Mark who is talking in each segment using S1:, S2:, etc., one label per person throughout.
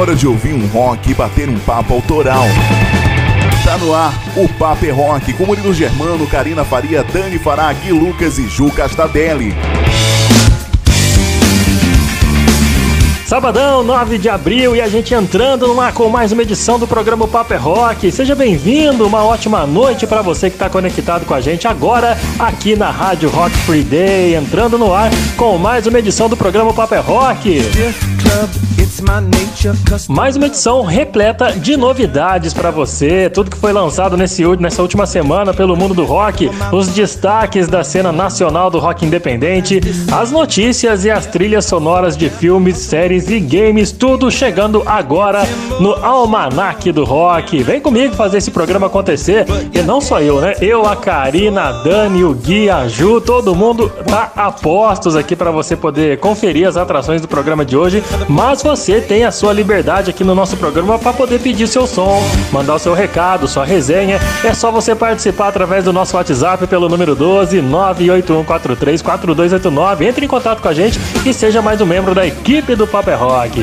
S1: hora de ouvir um rock e bater um papo autoral. Tá no ar o Papo é Rock com Murilo Germano, Karina Faria, Dani Fará, Gui Lucas e Ju Castadelli.
S2: Sabadão, 9 de abril, e a gente entrando no ar com mais uma edição do programa Paper é Rock. Seja bem-vindo, uma ótima noite para você que está conectado com a gente agora aqui na Rádio Rock Free Day, entrando no ar com mais uma edição do programa Paper é Rock. Mais uma edição repleta de novidades para você, tudo que foi lançado nesse, nessa última semana pelo mundo do rock, os destaques da cena nacional do rock independente, as notícias e as trilhas sonoras de filmes, séries e games, tudo chegando agora no Almanac do Rock. Vem comigo fazer esse programa acontecer, e não só eu, né? Eu, a Karina, a Dani, o Gui, a Ju, todo mundo tá a postos aqui para você poder conferir as atrações do programa de hoje, mas você tem a sua liberdade aqui no nosso programa para poder pedir seu som, mandar o seu recado, sua resenha. É só você participar através do nosso WhatsApp pelo número 12 981434289. Entre em contato com a gente e seja mais um membro da equipe do Paper Rock.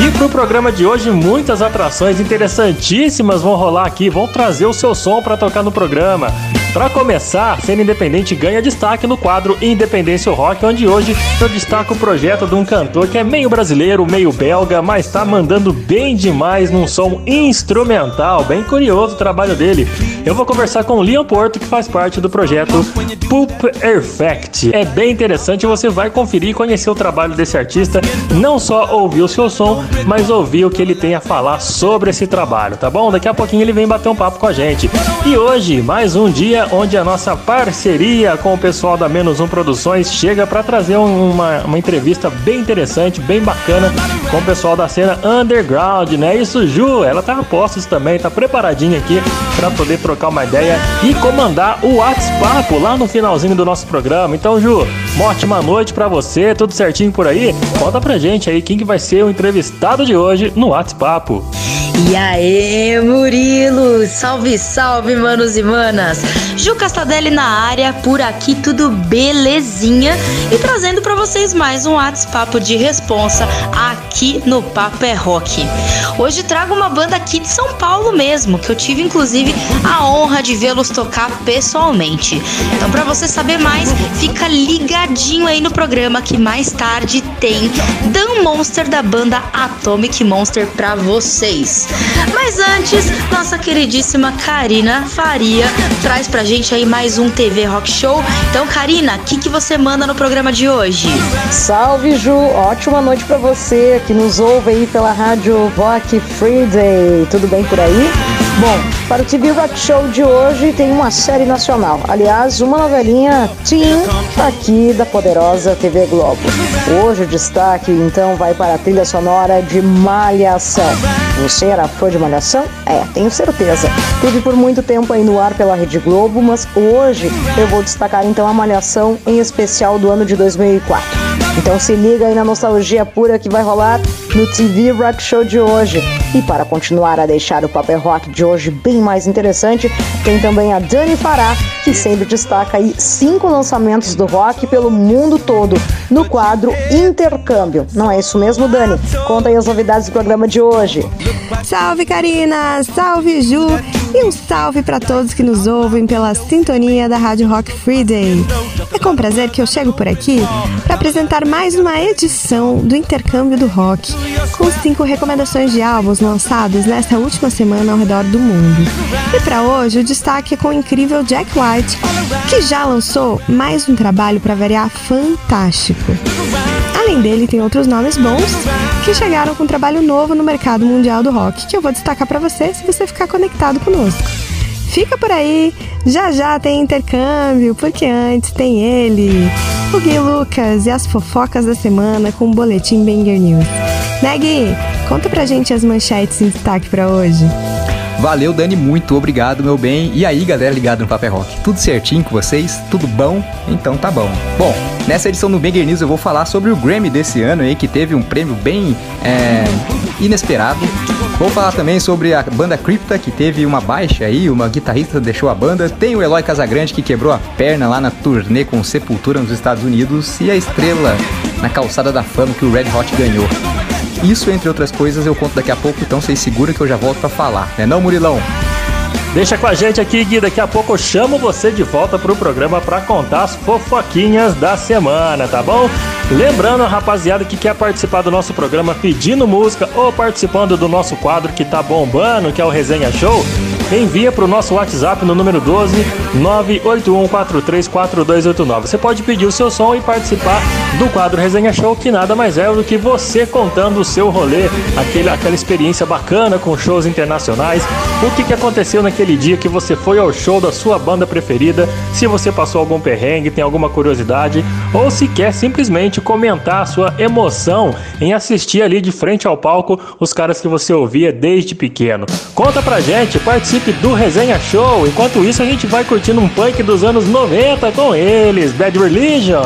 S2: E pro programa de hoje, muitas atrações interessantíssimas vão rolar aqui, vão trazer o seu som para tocar no programa. Para começar, cena independente ganha destaque no quadro Independência Rock, onde hoje eu destaco o projeto de um cantor que é meio brasileiro, meio belga, mas tá mandando bem demais num som instrumental. Bem curioso o trabalho dele. Eu vou conversar com o Leon Porto, que faz parte do projeto Poop Effect. É bem interessante, você vai conferir e conhecer o trabalho desse artista, não só ouvir o seu som, mas ouvir o que ele tem a falar sobre esse trabalho, tá bom? Daqui a pouquinho ele vem bater um papo com a gente. E hoje, mais um dia onde a nossa parceria com o pessoal da Menos Um Produções chega para trazer uma, uma entrevista bem interessante, bem bacana com o pessoal da cena underground, né? Isso, Ju, ela tá a postos também, tá preparadinha aqui para poder trocar uma ideia e comandar o WhatsApp lá no finalzinho do nosso programa. Então, Ju, uma ótima noite para você, tudo certinho por aí? Conta pra gente aí quem que vai ser o entrevistado de hoje no WhatsApp.
S3: E aí, Murilo! Salve, salve, manos e manas! Ju Castadelli na área, por aqui tudo belezinha e trazendo para vocês mais um WhatsApp de responsa aqui no Papo é Rock. Hoje trago uma banda aqui de São Paulo mesmo, que eu tive inclusive a honra de vê-los tocar pessoalmente. Então, para você saber mais, fica ligadinho aí no programa que mais tarde tem Dan Monster da banda Atomic Monster para vocês. Mas antes, nossa queridíssima Karina Faria traz pra gente aí mais um TV Rock Show. Então, Karina, o que, que você manda no programa de hoje?
S4: Salve, Ju! Ótima noite para você que nos ouve aí pela rádio Rock Friday. Tudo bem por aí? Bom, para o TV Rock Show de hoje tem uma série nacional. Aliás, uma novelinha teen aqui da poderosa TV Globo. Hoje o destaque então vai para a trilha sonora de Malhação. Você era fã de Malhação? É, tenho certeza. Teve por muito tempo aí no ar pela Rede Globo, mas hoje eu vou destacar então a Malhação em especial do ano de 2004. Então se liga aí na nostalgia pura que vai rolar no TV Rock Show de hoje. E para continuar a deixar o Paper Rock de hoje bem mais interessante, tem também a Dani Fará, que sempre destaca aí cinco lançamentos do rock pelo mundo todo, no quadro Intercâmbio. Não é isso mesmo, Dani? Conta aí as novidades do programa de hoje.
S5: Salve, Karina! Salve, Ju! E um salve para todos que nos ouvem pela sintonia da Rádio Rock Free Day. É com prazer que eu chego por aqui para apresentar mais uma edição do Intercâmbio do Rock, com cinco recomendações de álbuns lançados nesta última semana ao redor do mundo. E para hoje, o destaque é com o incrível Jack White, que já lançou mais um trabalho para variar fantástico. Além dele, tem outros nomes bons que chegaram com um trabalho novo no mercado mundial do rock, que eu vou destacar para você se você ficar conectado conosco. Fica por aí, já já tem intercâmbio, porque antes tem ele, o Gui Lucas e as fofocas da semana com o boletim Banger News. Né, Gui? Conta pra gente as manchetes em destaque para hoje.
S6: Valeu, Dani, muito obrigado, meu bem. E aí, galera ligada no Paper Rock, tudo certinho com vocês? Tudo bom? Então tá bom. Bom, nessa edição do Banger News eu vou falar sobre o Grammy desse ano aí, que teve um prêmio bem é, inesperado. Vou falar também sobre a banda Crypta, que teve uma baixa aí, uma guitarrista deixou a banda. Tem o Eloy Casagrande, que quebrou a perna lá na turnê com Sepultura nos Estados Unidos. E a estrela na calçada da fama que o Red Hot ganhou. Isso, entre outras coisas, eu conto daqui a pouco, então vocês seguram que eu já volto para falar, né não, Murilão?
S2: Deixa com a gente aqui, Gui. Daqui a pouco eu chamo você de volta pro programa para contar as fofoquinhas da semana, tá bom? Lembrando, rapaziada, que quer participar do nosso programa pedindo música ou participando do nosso quadro que tá bombando, que é o Resenha Show, envia pro nosso WhatsApp no número 12 981434289. Você pode pedir o seu som e participar do quadro Resenha Show, que nada mais é do que você contando o seu rolê, aquele, aquela experiência bacana com shows internacionais, o que, que aconteceu naquele dia que você foi ao show da sua banda preferida, se você passou algum perrengue, tem alguma curiosidade, ou se quer simplesmente comentar a sua emoção em assistir ali de frente ao palco os caras que você ouvia desde pequeno. Conta pra gente, participe do Resenha Show. Enquanto isso, a gente vai curtindo um punk dos anos 90 com eles, Bad Religion.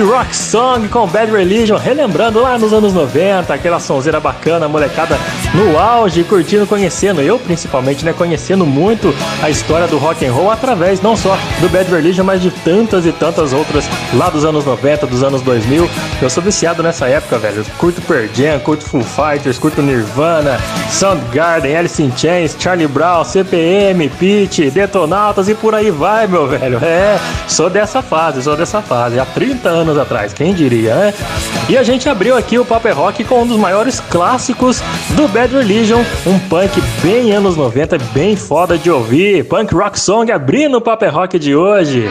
S2: Rock Song com Bad Religion, relembrando lá nos anos 90, aquela sonzeira bacana, molecada no auge, curtindo, conhecendo, eu principalmente, né, conhecendo muito a história do rock and roll através não só do Bad Religion, mas de tantas e tantas outras lá dos anos 90, dos anos 2000. Eu sou viciado nessa época, velho. Curto Pearl Jam, curto Foo Fighters, curto Nirvana, Soundgarden, Alice in Chains, Charlie Brown, CPM, Pitch, Detonautas e por aí vai, meu velho. É, sou dessa fase, sou dessa fase. Há 30 anos atrás, quem diria, né? E a gente abriu aqui o Paper Rock com um dos maiores clássicos do Bad Religion, um punk bem anos 90, bem foda de ouvir. Punk rock song abrindo o Paper Rock de hoje.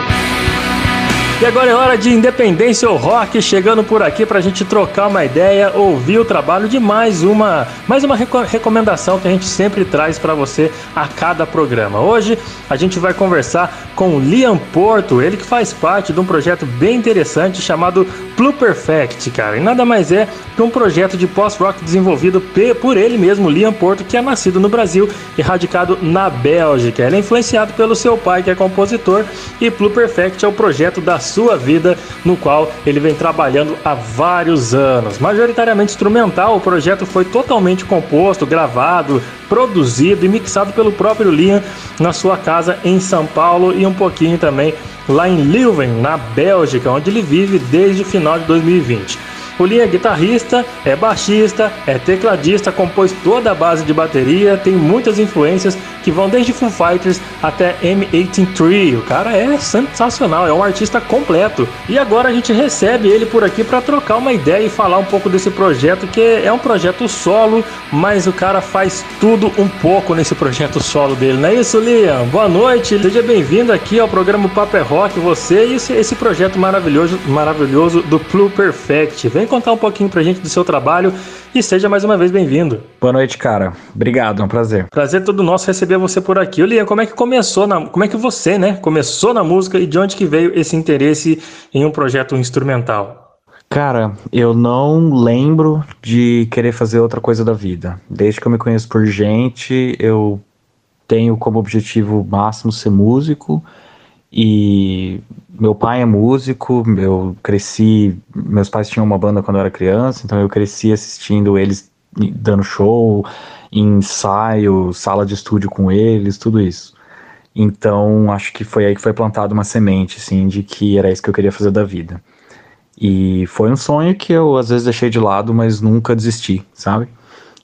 S2: E agora é hora de Independência ou Rock chegando por aqui para a gente trocar uma ideia, ouvir o trabalho de mais uma, mais uma recomendação que a gente sempre traz para você a cada programa. Hoje a gente vai conversar com o Liam Porto, ele que faz parte de um projeto bem interessante chamado Pluperfect, cara. E nada mais é que um projeto de post-rock desenvolvido por ele mesmo, Liam Porto, que é nascido no Brasil e radicado na Bélgica. Ele é influenciado pelo seu pai, que é compositor, e Pluperfect é o projeto da sua vida, no qual ele vem trabalhando há vários anos. Majoritariamente instrumental, o projeto foi totalmente composto, gravado, produzido e mixado pelo próprio Liam na sua casa em São Paulo e um pouquinho também lá em Leuven, na Bélgica, onde ele vive desde o final de 2020. O Lee é guitarrista, é baixista, é tecladista, compôs toda a base de bateria, tem muitas influências que vão desde Foo Fighters até M83. O cara é sensacional, é um artista completo. E agora a gente recebe ele por aqui para trocar uma ideia e falar um pouco desse projeto, que é um projeto solo, mas o cara faz tudo um pouco nesse projeto solo dele, não é isso, Liam? Boa noite, seja bem-vindo aqui ao programa Paper Rock, você e esse, esse projeto maravilhoso, maravilhoso do Blue Perfect. Vem contar um pouquinho pra gente do seu trabalho e seja mais uma vez bem-vindo.
S7: Boa noite, cara. Obrigado, é um prazer.
S2: Prazer todo nosso receber você por aqui. Lian, como é que começou na, como é que você, né, começou na música e de onde que veio esse interesse em um projeto instrumental?
S7: Cara, eu não lembro de querer fazer outra coisa da vida. Desde que eu me conheço por gente, eu tenho como objetivo máximo ser músico e meu pai é músico, eu cresci, meus pais tinham uma banda quando eu era criança, então eu cresci assistindo eles dando show, ensaio, sala de estúdio com eles, tudo isso. Então, acho que foi aí que foi plantada uma semente, assim, de que era isso que eu queria fazer da vida. E foi um sonho que eu às vezes deixei de lado, mas nunca desisti, sabe?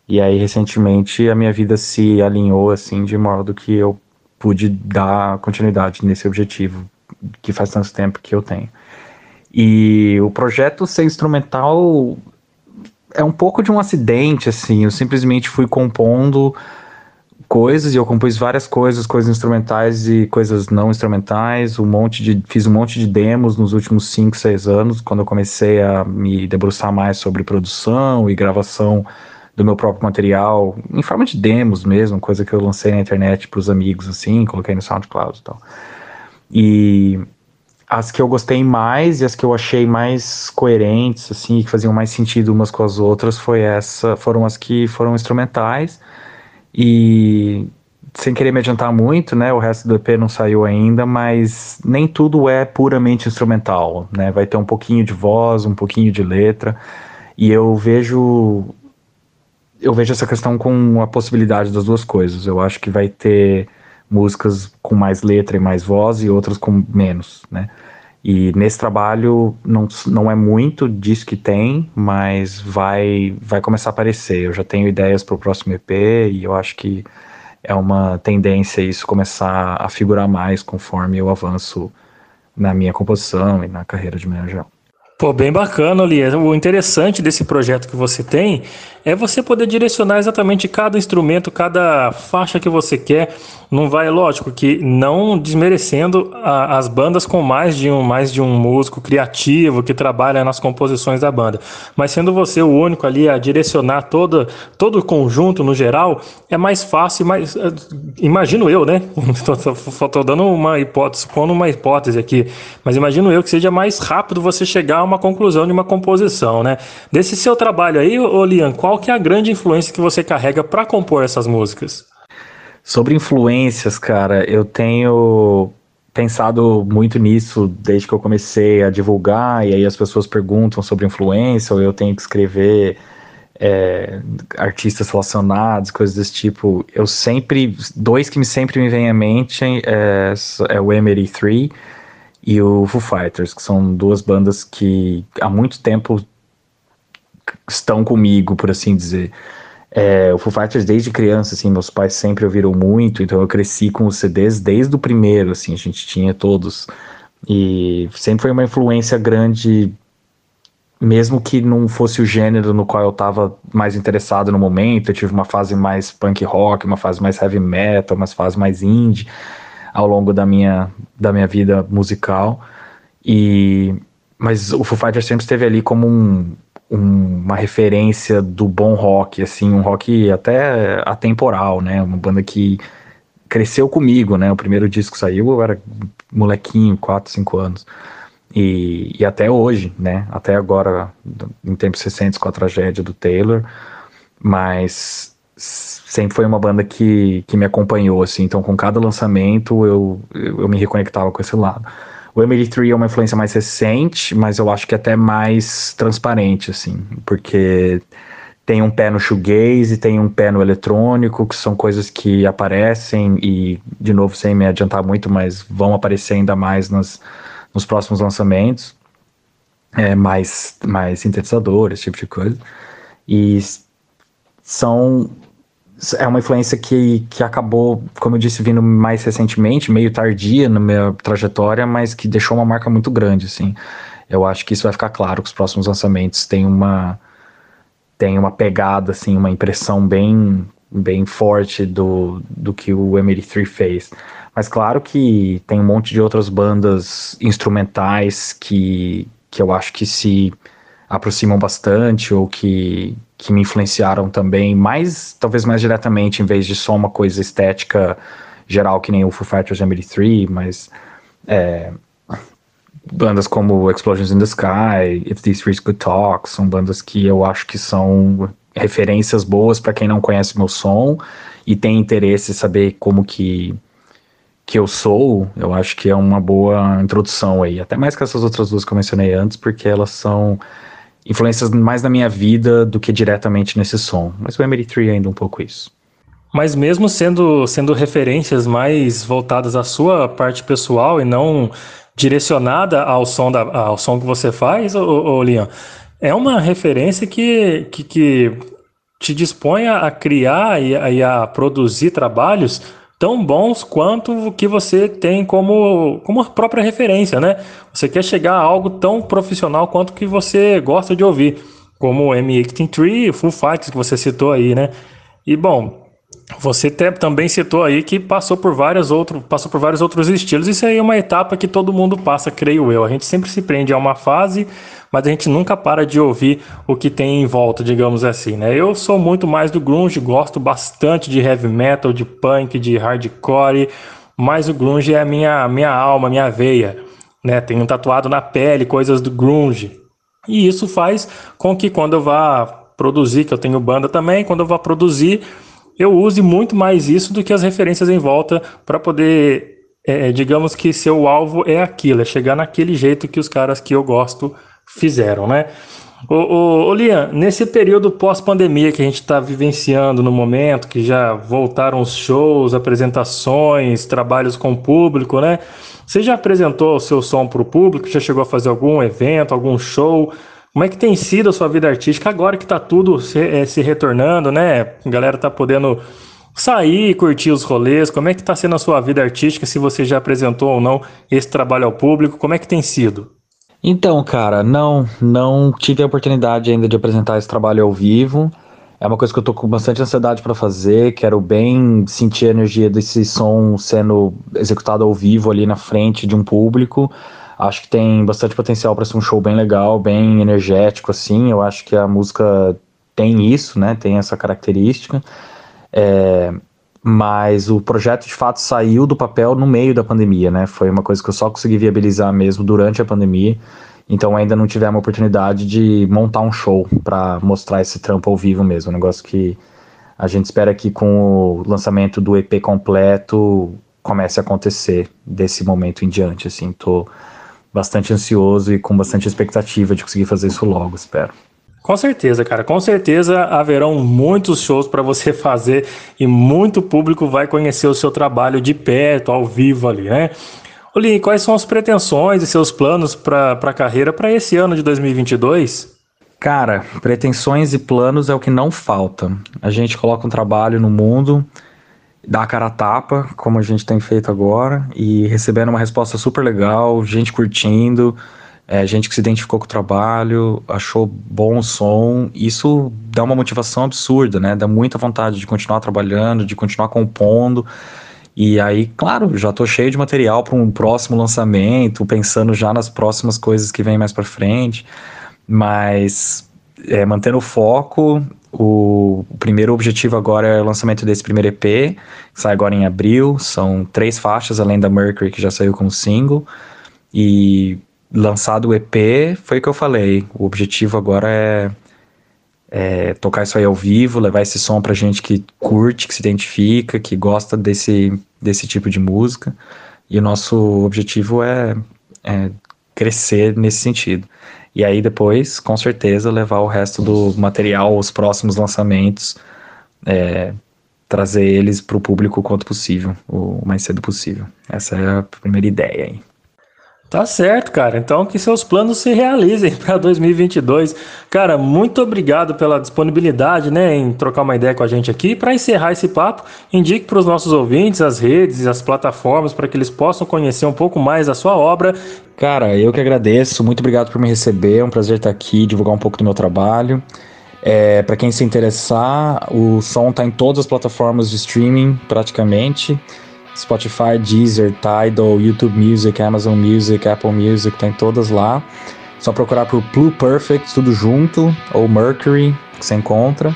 S7: E aí, recentemente, a minha vida se alinhou, assim, de modo que eu pude dar continuidade nesse objetivo que faz tanto tempo que eu tenho. E o projeto ser instrumental é um pouco de um acidente, assim. Eu simplesmente fui compondo coisas e eu compus várias coisas, coisas instrumentais e coisas não instrumentais. Um monte de, fiz um monte de demos nos últimos 5, 6 anos, quando eu comecei a me debruçar mais sobre produção e gravação do meu próprio material, em forma de demos mesmo, coisa que eu lancei na internet para os amigos, assim, coloquei no SoundCloud e tal. E as que eu gostei mais e as que eu achei mais coerentes, assim, que faziam mais sentido umas com as outras, foi essa, foram as que foram instrumentais. E sem querer me adiantar muito, né? O resto do EP não saiu ainda, mas nem tudo é puramente instrumental, né? Vai ter um pouquinho de voz, um pouquinho de letra. E eu vejo eu vejo essa questão com a possibilidade das duas coisas. Eu acho que vai ter músicas com mais letra e mais voz e outras com menos, né? E nesse trabalho não, não é muito disso que tem, mas vai vai começar a aparecer. Eu já tenho ideias para o próximo EP e eu acho que é uma tendência isso começar a figurar mais conforme eu avanço na minha composição e na carreira de maneira.
S2: Pô, bem bacana, Lia. O interessante desse projeto que você tem é você poder direcionar exatamente cada instrumento, cada faixa que você quer. Não vai, lógico, que não desmerecendo a, as bandas com mais de um mais de um músico criativo que trabalha nas composições da banda, mas sendo você o único ali a direcionar todo todo o conjunto no geral, é mais fácil, mais eh, imagino eu, né? Tô dando uma hipótese, pondo uma hipótese aqui, mas imagino eu que seja mais rápido você chegar a uma conclusão de uma composição, né? Desse seu trabalho aí, ô Lian, qual qual que é a grande influência que você carrega para compor essas músicas?
S7: Sobre influências, cara, eu tenho pensado muito nisso desde que eu comecei a divulgar, e aí as pessoas perguntam sobre influência, ou eu tenho que escrever é, artistas relacionados, coisas desse tipo. Eu sempre. Dois que sempre me vêm à mente é, é o M83 e o Foo Fighters, que são duas bandas que há muito tempo estão comigo, por assim dizer. É, o Foo Fighters desde criança, assim, meus pais sempre ouviram muito, então eu cresci com os CDs desde o primeiro, assim, a gente tinha todos. E sempre foi uma influência grande, mesmo que não fosse o gênero no qual eu estava mais interessado no momento. Eu tive uma fase mais punk rock, uma fase mais heavy metal, uma fase mais indie ao longo da minha, da minha vida musical. E mas o Foo Fighters sempre esteve ali como um, um, uma referência do bom rock, assim, um rock até atemporal, né? Uma banda que cresceu comigo, né? O primeiro disco saiu, eu era molequinho, 4, 5 anos. E, e até hoje, né? Até agora, em tempos recentes, com a tragédia do Taylor, mas sempre foi uma banda que, que me acompanhou, assim. Então, com cada lançamento, eu, eu, eu me reconectava com esse lado. O Emily 3 é uma influência mais recente, mas eu acho que até mais transparente, assim, porque tem um pé no shoegaze tem um pé no eletrônico, que são coisas que aparecem e, de novo, sem me adiantar muito, mas vão aparecer ainda mais nos, nos próximos lançamentos. É, mais, mais sintetizadores, esse tipo de coisa. E são é uma influência que, que acabou, como eu disse, vindo mais recentemente, meio tardia na minha trajetória, mas que deixou uma marca muito grande, assim. Eu acho que isso vai ficar claro que os próximos lançamentos têm uma tem uma pegada, assim, uma impressão bem bem forte do, do que o M83 fez. Mas claro que tem um monte de outras bandas instrumentais que, que eu acho que se aproximam bastante ou que, que me influenciaram também, mais talvez mais diretamente, em vez de só uma coisa estética geral que nem o Foo Fighters MD3, mas é, bandas como Explosions in the Sky, If These Trees Could Talk, são bandas que eu acho que são referências boas para quem não conhece meu som e tem interesse em saber como que que eu sou, eu acho que é uma boa introdução aí, até mais que essas outras duas que eu mencionei antes, porque elas são influências mais na minha vida do que diretamente nesse som. Mas o Emery 3 é ainda um pouco isso.
S2: Mas mesmo sendo, sendo referências mais voltadas à sua parte pessoal e não direcionada ao som, da, ao som que você faz, ô, ô, é uma referência que, que, que te dispõe a criar e e a produzir trabalhos tão bons quanto o que você tem como, como própria referência, né? Você quer chegar a algo tão profissional quanto que você gosta de ouvir, como o M83, Full Fighters que você citou aí, né? E bom, você te, também citou aí que passou por vários outros, passou por vários outros estilos. Isso aí é uma etapa que todo mundo passa, creio eu. A gente sempre se prende a uma fase mas a gente nunca para de ouvir o que tem em volta, digamos assim, né? Eu sou muito mais do grunge, gosto bastante de heavy metal, de punk, de hardcore, mas o grunge é a minha, minha alma, minha veia, né? Tenho tatuado na pele coisas do grunge. E isso faz com que quando eu vá produzir, que eu tenho banda também, quando eu vá produzir, eu use muito mais isso do que as referências em volta para poder, é, digamos que seu alvo é aquilo, é chegar naquele jeito que os caras que eu gosto fizeram, né? Ô, ô, ô Lian, nesse período pós-pandemia que a gente está vivenciando no momento, que já voltaram os shows, apresentações, trabalhos com o público, né? Você já apresentou o seu som para o público? Já chegou a fazer algum evento, algum show? Como é que tem sido a sua vida artística agora que está tudo se, é, se, retornando, né? A galera está podendo sair, curtir os rolês. Como é que está sendo a sua vida artística? Se você já apresentou ou não esse trabalho ao público, como é que tem sido?
S7: Então, cara, não, não tive a oportunidade ainda de apresentar esse trabalho ao vivo. É uma coisa que eu tô com bastante ansiedade para fazer. Quero bem sentir a energia desse som sendo executado ao vivo ali na frente de um público. Acho que tem bastante potencial para ser um show bem legal, bem energético, assim. Eu acho que a música tem isso, né? Tem essa característica. É, mas o projeto de fato saiu do papel no meio da pandemia, né? Foi uma coisa que eu só consegui viabilizar mesmo durante a pandemia. Então ainda não tivemos a oportunidade de montar um show para mostrar esse trampo ao vivo mesmo. Um negócio que a gente espera que com o lançamento do EP completo comece a acontecer desse momento em diante. Assim, tô bastante ansioso e com bastante expectativa de conseguir fazer isso logo, espero.
S2: Com certeza, cara. Com certeza haverão muitos shows para você fazer e muito público vai conhecer o seu trabalho de perto, ao vivo ali, né? Oli, quais são as pretensões e seus planos para a carreira para esse ano de 2022?
S7: Cara, pretensões e planos é o que não falta. A gente coloca um trabalho no mundo, dá a cara a tapa, como a gente tem feito agora, e recebendo uma resposta super legal, gente curtindo, é, gente que se identificou com o trabalho, achou bom o som, isso dá uma motivação absurda, né? Dá muita vontade de continuar trabalhando, de continuar compondo. E aí, claro, já tô cheio de material para um próximo lançamento, pensando já nas próximas coisas que vêm mais para frente. Mas é, mantendo o foco, o, o, primeiro objetivo agora é o lançamento desse primeiro EP, que sai agora em abril. São três faixas, além da Mercury, que já saiu como single. E lançado o EP, foi o que eu falei. O objetivo agora é, é, tocar isso aí ao vivo, levar esse som pra gente que curte, que se identifica, que gosta desse, desse tipo de música. E o nosso objetivo é, é crescer nesse sentido. E aí depois, com certeza, levar o resto do material, os próximos lançamentos, é, trazer eles para o público o quanto possível, o mais cedo possível. Essa é a primeira ideia aí.
S2: Tá certo, cara. Então que seus planos se realizem para 2022. Cara, muito obrigado pela disponibilidade, né, em trocar uma ideia com a gente aqui. Para encerrar esse papo, indique para os nossos ouvintes as redes e as plataformas para que eles possam conhecer um pouco mais da sua obra.
S7: Cara, eu que agradeço. Muito obrigado por me receber. É um prazer estar aqui, divulgar um pouco do meu trabalho. É, para quem se interessar, o som está em todas as plataformas de streaming, praticamente. Spotify, Deezer, Tidal, YouTube Music, Amazon Music, Apple Music, tem todas lá. Só procurar por Blue Perfect, tudo junto, ou Mercury, que você encontra.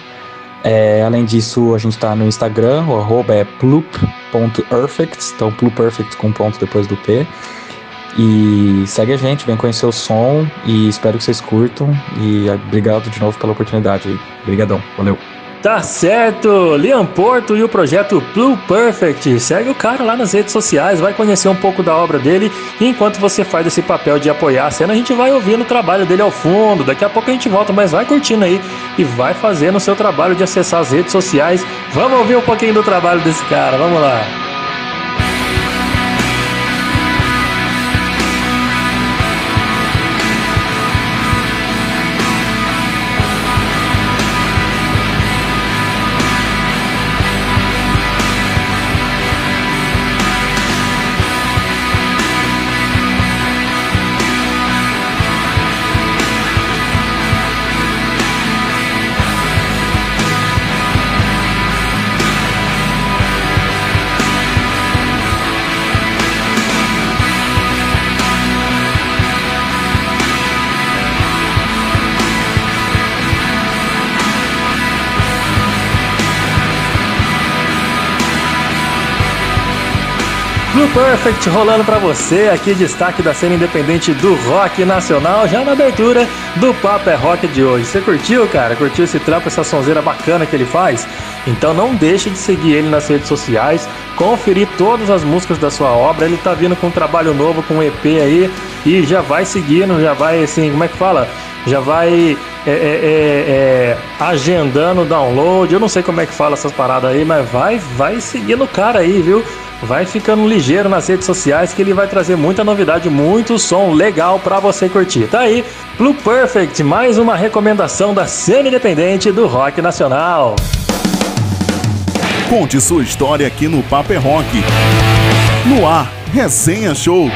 S7: É, além disso, a gente está no Instagram, o arroba é plup.perfect, então pluperfect com ponto depois do P. E segue a gente, vem conhecer o som e espero que vocês curtam. E obrigado de novo pela oportunidade. Obrigadão, valeu.
S2: Tá certo, Liam Porto e o projeto Blue Perfect. Segue o cara lá nas redes sociais, vai conhecer um pouco da obra dele. E enquanto você faz esse papel de apoiar a cena, a gente vai ouvindo o trabalho dele ao fundo. Daqui a pouco a gente volta, mas vai curtindo aí e vai fazendo o seu trabalho de acessar as redes sociais. Vamos ouvir um pouquinho do trabalho desse cara, vamos lá. Perfect rolando para você, aqui destaque da cena independente do rock nacional, já na abertura do Papo é Rock de hoje. Você curtiu, cara? Curtiu esse trampo, essa sonzeira bacana que ele faz? Então não deixe de seguir ele nas redes sociais, conferir todas as músicas da sua obra. Ele tá vindo com um trabalho novo, com um EP aí, e já vai seguindo, já vai assim, como é que fala? Já vai é, é, é, é, agendando download. Eu não sei como é que fala essas paradas aí, mas vai, vai seguindo o cara aí, viu? vai ficando ligeiro nas redes sociais que ele vai trazer muita novidade, muito som legal para você curtir. Tá aí, Blue Perfect, mais uma recomendação da cena independente do rock nacional.
S1: Conte sua história aqui no Paper Rock. No ar, Resenha Show.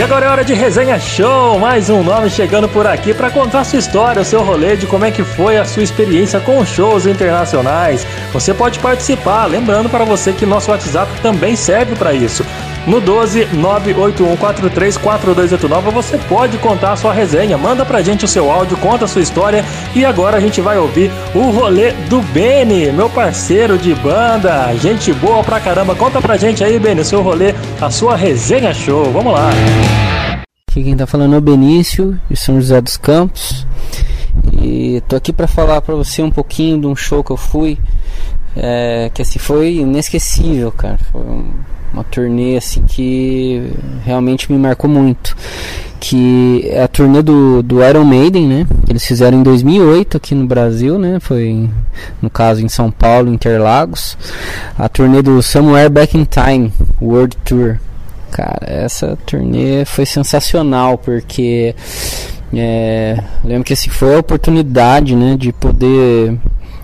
S2: E agora é hora de resenha show, mais um nome chegando por aqui para contar sua história, o seu rolê de como é que foi a sua experiência com shows internacionais. Você pode participar, lembrando para você que nosso WhatsApp também serve para isso. No 12 981434289 você pode contar a sua resenha. Manda pra gente o seu áudio, conta a sua história. E agora a gente vai ouvir o rolê do Beni, meu parceiro de banda. Gente boa pra caramba. Conta pra gente aí, Beni, o seu rolê, a sua resenha show. Vamos lá.
S8: Aqui quem tá falando é o Benício, de São José dos Campos. E tô aqui para falar para você um pouquinho de um show que eu fui. É, que assim foi inesquecível, cara. Foi um uma turnê assim que realmente me marcou muito que é a turnê do, do Iron Maiden, né? Eles fizeram em 2008 aqui no Brasil, né? Foi no caso em São Paulo, Interlagos. A turnê do Somewhere Back in Time World Tour. Cara, essa turnê foi sensacional porque é, lembro que assim, foi a oportunidade, né, de poder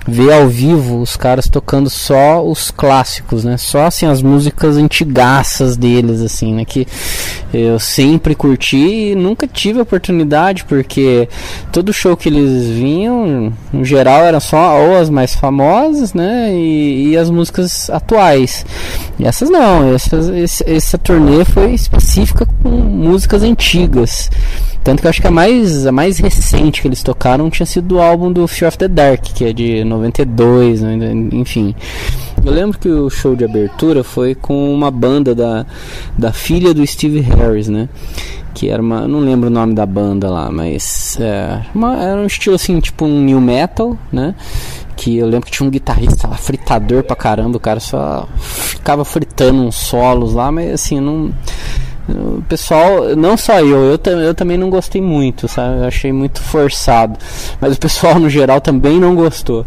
S8: ver ao vivo os caras tocando só os clássicos, né? Só assim as músicas antigaças deles, assim, né? Que eu sempre curti e nunca tive oportunidade, porque todo show que eles vinham, no geral, eram só ou as mais famosas, né? E, e as músicas atuais. E essas não, essas, esse, essa turnê foi específica com músicas antigas. Tanto que eu acho que a mais, a mais recente que eles tocaram tinha sido do álbum do Fear of the Dark, que é de 92, né? enfim. Eu lembro que o show de abertura foi com uma banda da, da filha do Steve Harris, né? Que era uma. Não lembro o nome da banda lá, mas. É, uma, era um estilo assim, tipo um new metal, né? Que eu lembro que tinha um guitarrista lá, fritador pra caramba, o cara só ficava fritando uns solos lá, mas assim, não o pessoal, não só eu, eu, eu também não gostei muito, sabe? Eu achei muito forçado. Mas o pessoal no geral também não gostou.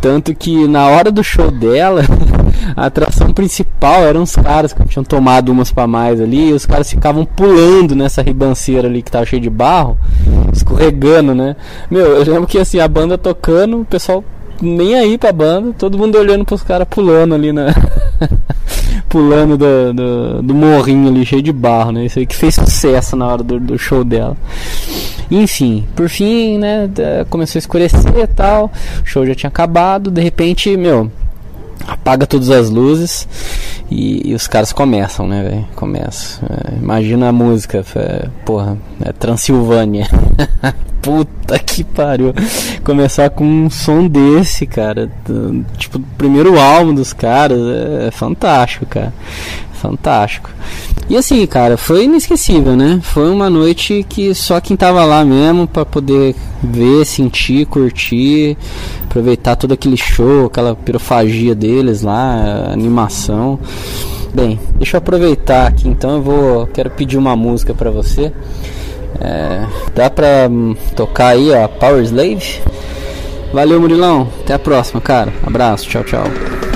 S8: Tanto que na hora do show dela, a atração principal eram os caras que tinham tomado umas para mais ali, e os caras ficavam pulando nessa ribanceira ali que tava cheio de barro, escorregando, né? Meu, eu lembro que assim, a banda tocando, o pessoal nem aí pra banda, todo mundo olhando pros caras pulando ali na. pulando do, do, do, morrinho ali, cheio de barro, né? Isso aí que fez sucesso na hora do, do show dela. Enfim, por fim, né? Começou a escurecer e tal, o show já tinha acabado, de repente, meu, apaga todas as luzes e, e os caras começam, né, velho? Começam. É, imagina a música, é, porra, é Transilvânia. Puta que pariu. Começar com um som desse, cara. Tipo, o primeiro álbum dos caras é, é fantástico, cara. Fantástico. E assim, cara, foi inesquecível, né? Foi uma noite que só quem tava lá mesmo para poder ver, sentir, curtir, aproveitar todo aquele show, aquela pirofagia deles lá, animação. Bem, deixa eu aproveitar aqui então, eu vou quero pedir uma música para você. É, dá pra hum, tocar aí, ó, Power Slave? Valeu, Murilão. Até a próxima, cara. Abraço, tchau, tchau.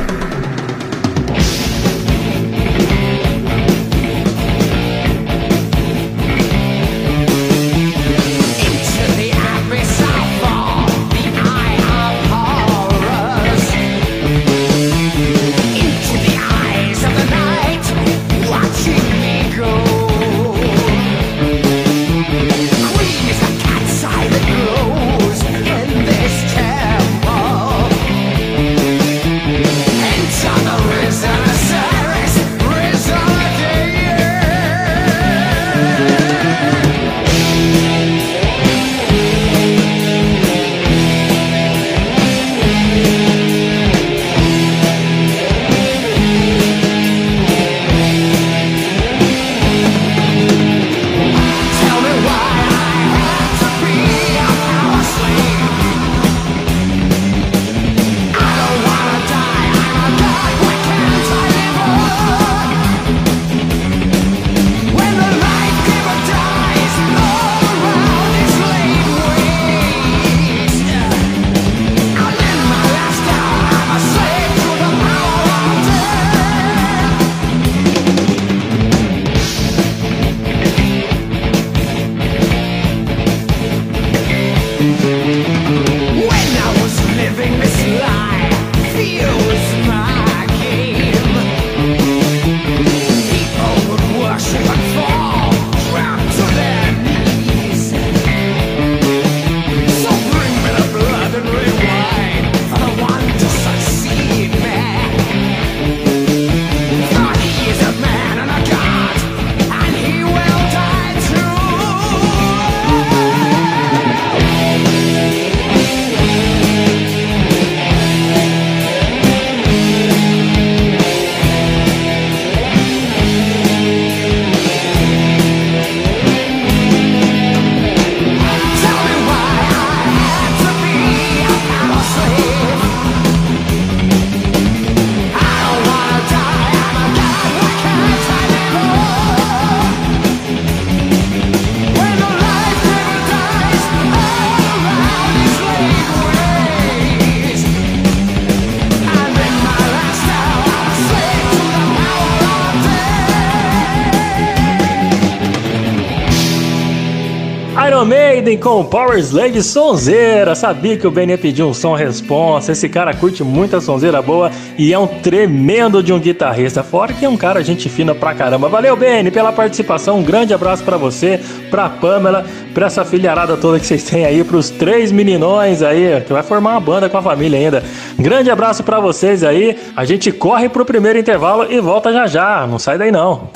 S2: Com Power Slave Sonzeira. Sabia que o Ben ia pedir um som responsa. Esse cara curte muita sonzeira boa e é um tremendo de um guitarrista. Fora que é um cara gente fina pra caramba. Valeu, Ben, pela participação. Um grande abraço para você, pra Pamela, pra essa filharada toda que vocês têm aí, pros três meninões aí, que vai formar uma banda com a família ainda. Grande abraço para vocês aí. A gente corre pro primeiro intervalo e volta já já. Não sai daí não.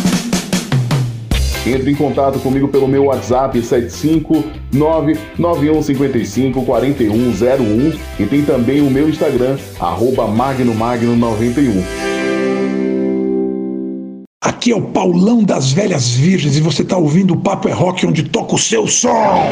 S1: Entre em contato comigo pelo meu WhatsApp 75991554101 e tem também o meu Instagram, arroba magnomagno91.
S9: Aqui é o Paulão das Velhas Virgens e você está ouvindo o Papo é Rock onde toca o seu som.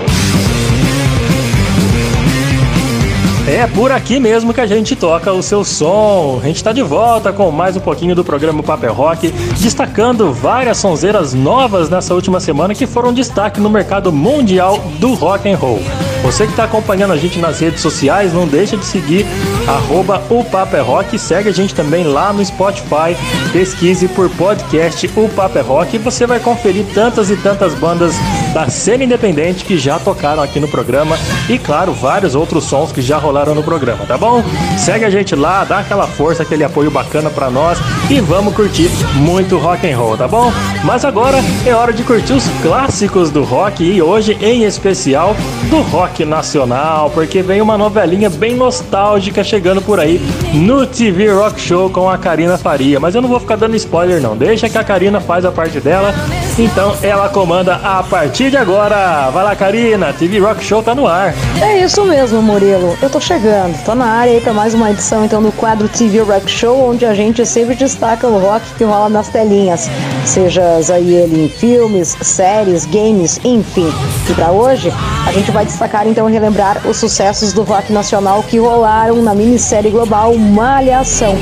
S2: É por aqui mesmo que a gente toca o seu som. A gente está de volta com mais um pouquinho do programa Papel Rock, destacando várias sonzeiras novas nessa última semana que foram destaque no mercado mundial do rock and roll. Você que está acompanhando a gente nas redes sociais, não deixa de seguir arroba o Papo Rock. Segue a gente também lá no Spotify. Pesquise por podcast O Papo Rock e você vai conferir tantas e tantas bandas da cena independente que já tocaram aqui no programa e, claro, vários outros sons que já rolaram no programa, tá bom? Segue a gente lá, dá aquela força, aquele apoio bacana para nós e vamos curtir muito rock and roll, tá bom? Mas agora é hora de curtir os clássicos do rock e hoje em especial do rock nacional, porque vem uma novelinha bem nostálgica chegando por aí no TV Rock Show com a Karina Faria. Mas eu não vou ficar dando spoiler não, deixa que a Karina faz a parte dela. Então ela comanda a partir de agora. Vai lá, Karina, TV Rock Show tá no ar.
S4: É isso mesmo, Murilo. Eu tô chegando, tô na área aí pra mais uma edição então do quadro TV Rock Show, onde a gente sempre destaca o rock que rola nas telinhas, seja aí ele em filmes, séries, games, enfim. E para hoje, a gente vai destacar então relembrar os sucessos do rock nacional que rolaram na minissérie global Malhação.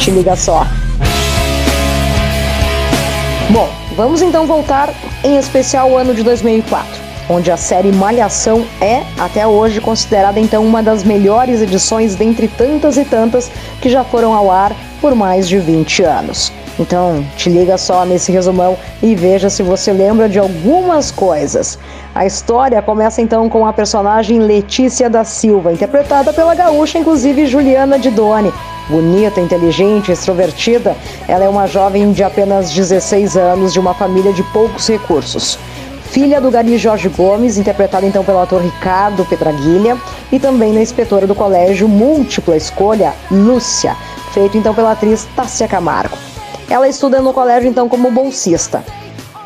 S4: Te liga só. Bom, vamos então voltar em especial ao ano de 2004, onde a série Malhação é, até hoje, considerada então uma das melhores edições dentre tantas e tantas que já foram ao ar por mais de 20 anos. Então, te liga só nesse resumão e veja se você lembra de algumas coisas. A história começa então com a personagem Letícia da Silva, interpretada pela gaúcha, inclusive Juliana Didoni. Bonita, inteligente, extrovertida, ela é uma jovem de apenas 16 anos, de uma família de poucos recursos. Filha do Gari Jorge Gomes, interpretada então pelo ator Ricardo Pedraguilha, e também da inspetora do colégio Múltipla Escolha, Lúcia, feito então pela atriz Tássia Camargo. Ela estuda no colégio então como bolsista.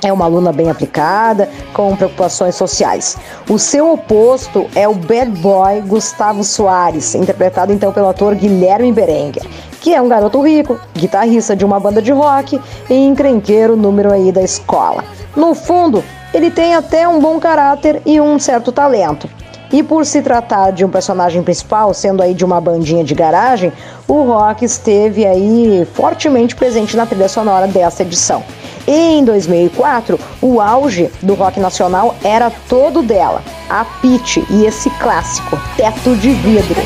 S4: É uma aluna bem aplicada, com preocupações sociais. O seu oposto é o bad boy Gustavo Soares, interpretado então pelo ator Guilherme Berenguer, que é um garoto rico, guitarrista de uma banda de rock e encrenqueiro número aí da escola. No fundo, ele tem até um bom caráter e um certo talento. E por se tratar de um personagem principal, sendo aí de uma bandinha de garagem, o rock esteve aí fortemente presente na trilha sonora dessa edição. Em 2004, o auge do rock nacional era todo dela, a Pete e esse clássico, Teto de Vidro. Que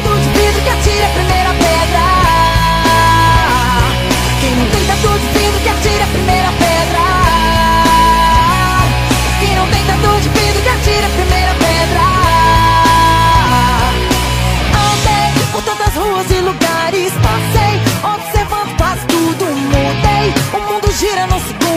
S4: não tem teto de vidro que atira a primeira pedra. Não tem teto de vidro que atira a primeira pedra. Andei por tantas ruas e lugares, passei observando tudo. O mundo gira no segundo,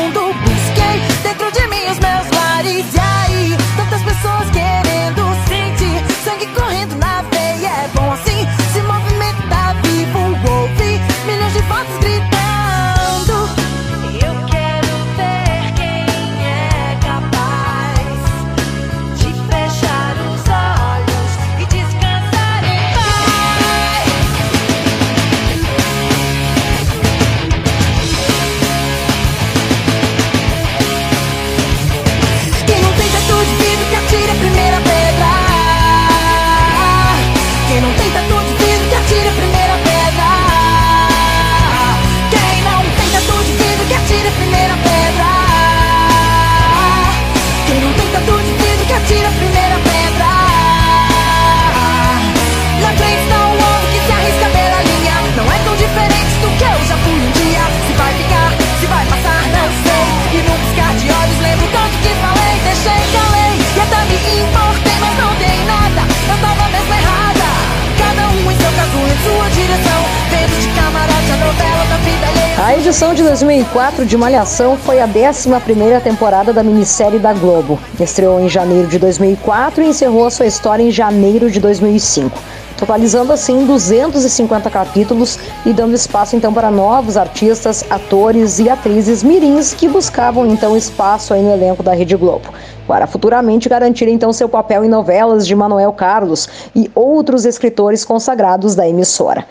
S4: A edição de 2004 de Malhação foi a 11ª temporada da minissérie da Globo. Estreou em janeiro de 2004 e encerrou sua história em janeiro de 2005 totalizando assim 250 capítulos e dando espaço então para novos artistas, atores e atrizes mirins que buscavam então espaço aí no elenco da Rede Globo, para futuramente garantir então seu papel em novelas de Manuel Carlos e outros escritores consagrados da emissora.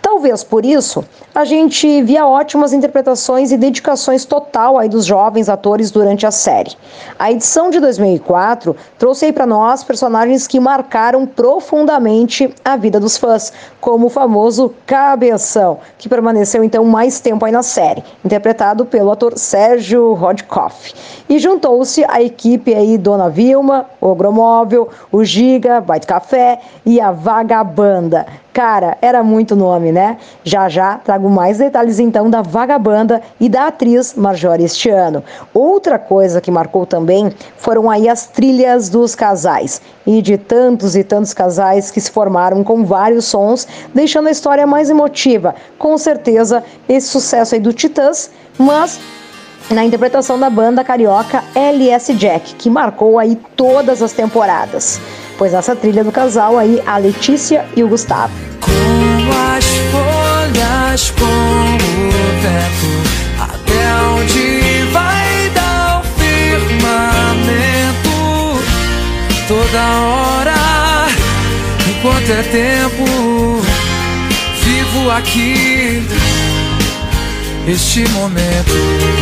S4: Talvez por isso a gente via ótimas interpretações e dedicações total aí dos jovens atores durante a série. A edição de 2004 trouxe aí para nós personagens que marcaram profundamente a vida dos fãs, como o famoso Cabeção, que permaneceu então mais tempo aí na série, interpretado pelo ator Sérgio Rodkoff. E juntou-se a equipe aí Dona Vilma, o Ogromóvel, o Giga, Bite Café e a Vagabanda. Cara, era muito nome, né? Já já trago mais detalhes então da Vagabanda e da atriz Marjorie este ano. Outra coisa que marcou também foram aí as trilhas dos casais e de tantos e tantos casais que se formaram com vários sons, deixando a história mais emotiva. Com certeza, esse sucesso aí do Titãs, mas na interpretação da banda carioca LS Jack, que marcou aí todas as temporadas. Pois nessa trilha do casal aí, a Letícia e o Gustavo.
S10: Como as folhas, como o vento, até onde vai dar o firmamento? Toda hora, enquanto é tempo, vivo aqui, este momento.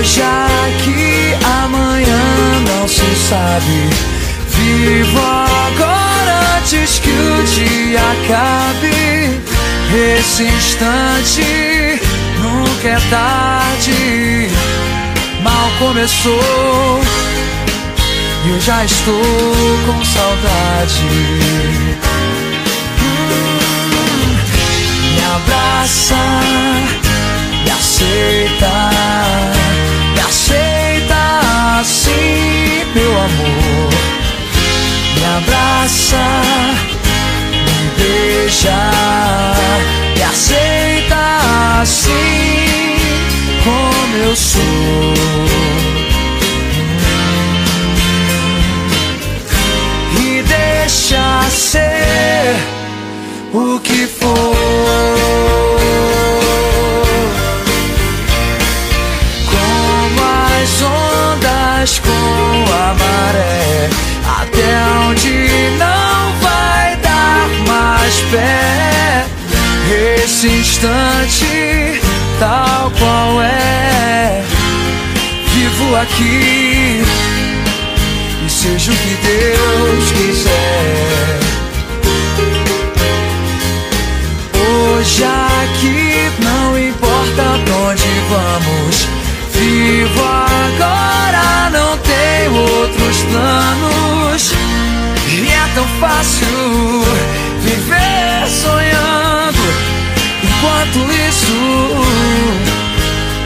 S10: Hoje aqui, amanhã não se sabe. Vivo agora antes que o dia acabe. Esse instante nunca é tarde. Mal começou e eu já estou com saudade. Hum, me abraça, me aceita assim, meu amor. Me abraça, me beija, me aceita assim, como eu sou. E deixa ser o que for. Maré Até onde não vai dar mais pé. Esse instante tal qual é. Vivo aqui. E seja o que Deus quiser. Hoje aqui fácil viver sonhando. Enquanto isso,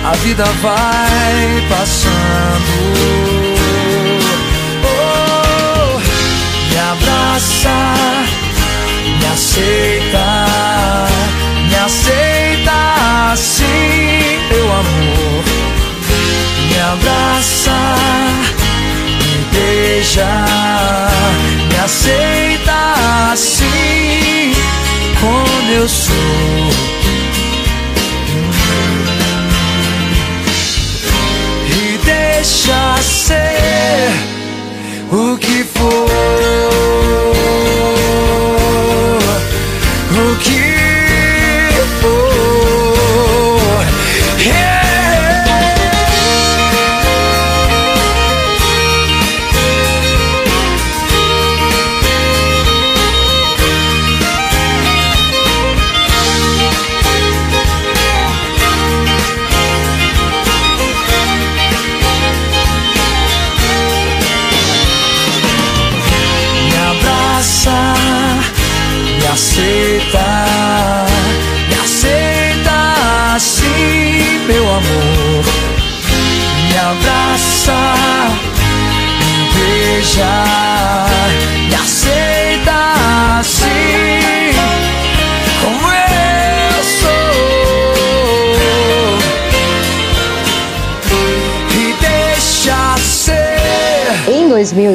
S10: a vida vai passando. Oh, me abraça, me aceita, me aceita assim, meu amor me abraça, beija, me aceita assim como eu sou. E deixa ser o que for.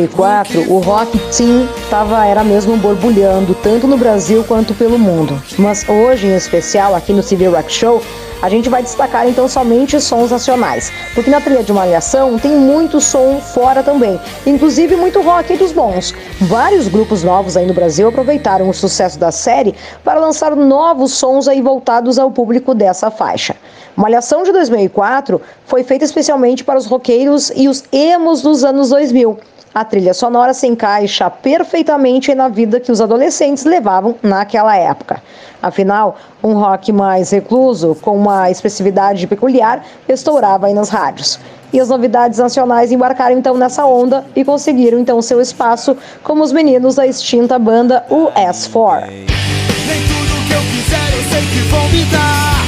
S4: 2004, o rock team tava, era mesmo borbulhando, tanto no Brasil quanto pelo mundo. Mas hoje, em especial, aqui no CV Rock Show, a gente vai destacar então somente sons nacionais, porque na trilha de Malhação tem muito som fora também, inclusive muito rock dos bons. Vários grupos novos aí no Brasil aproveitaram o sucesso da série para lançar novos sons aí voltados ao público dessa faixa. Malhação de 2004 foi feita especialmente para os roqueiros e os emos dos anos 2000. A trilha sonora se encaixa perfeitamente na vida que os adolescentes levavam naquela época. Afinal, um rock mais recluso, com uma expressividade peculiar, estourava aí nas rádios. E as novidades nacionais embarcaram então nessa onda e conseguiram então seu espaço como os meninos da extinta banda US4.
S11: Nem tudo que eu eu sei que me dar.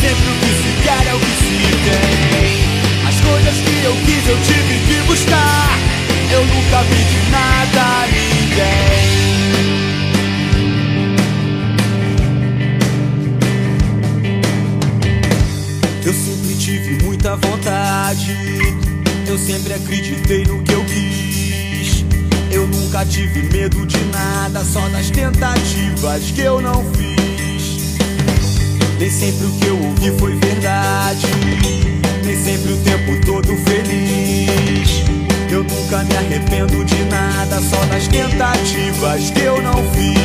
S11: Sempre o que se quer é o que se tem. As coisas que eu quis eu tive que buscar. Eu nunca pedi nada a ninguém. Eu sempre tive muita vontade. Eu sempre acreditei no que eu quis. Eu nunca tive medo de nada, só das tentativas que eu não fiz. Nem sempre o que eu ouvi foi verdade. Nem sempre o tempo todo feliz. Nunca me arrependo de nada, só das tentativas que eu não fiz.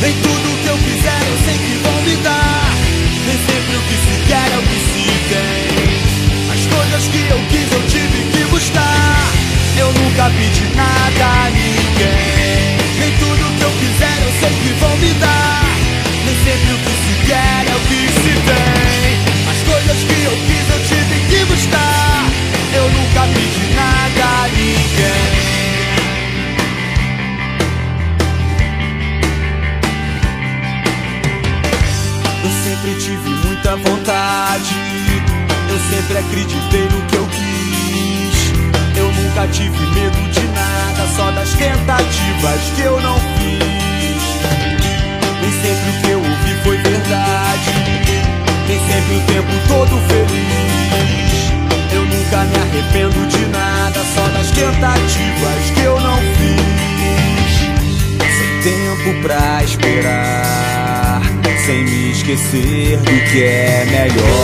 S11: Nem tudo esquecer do que é melhor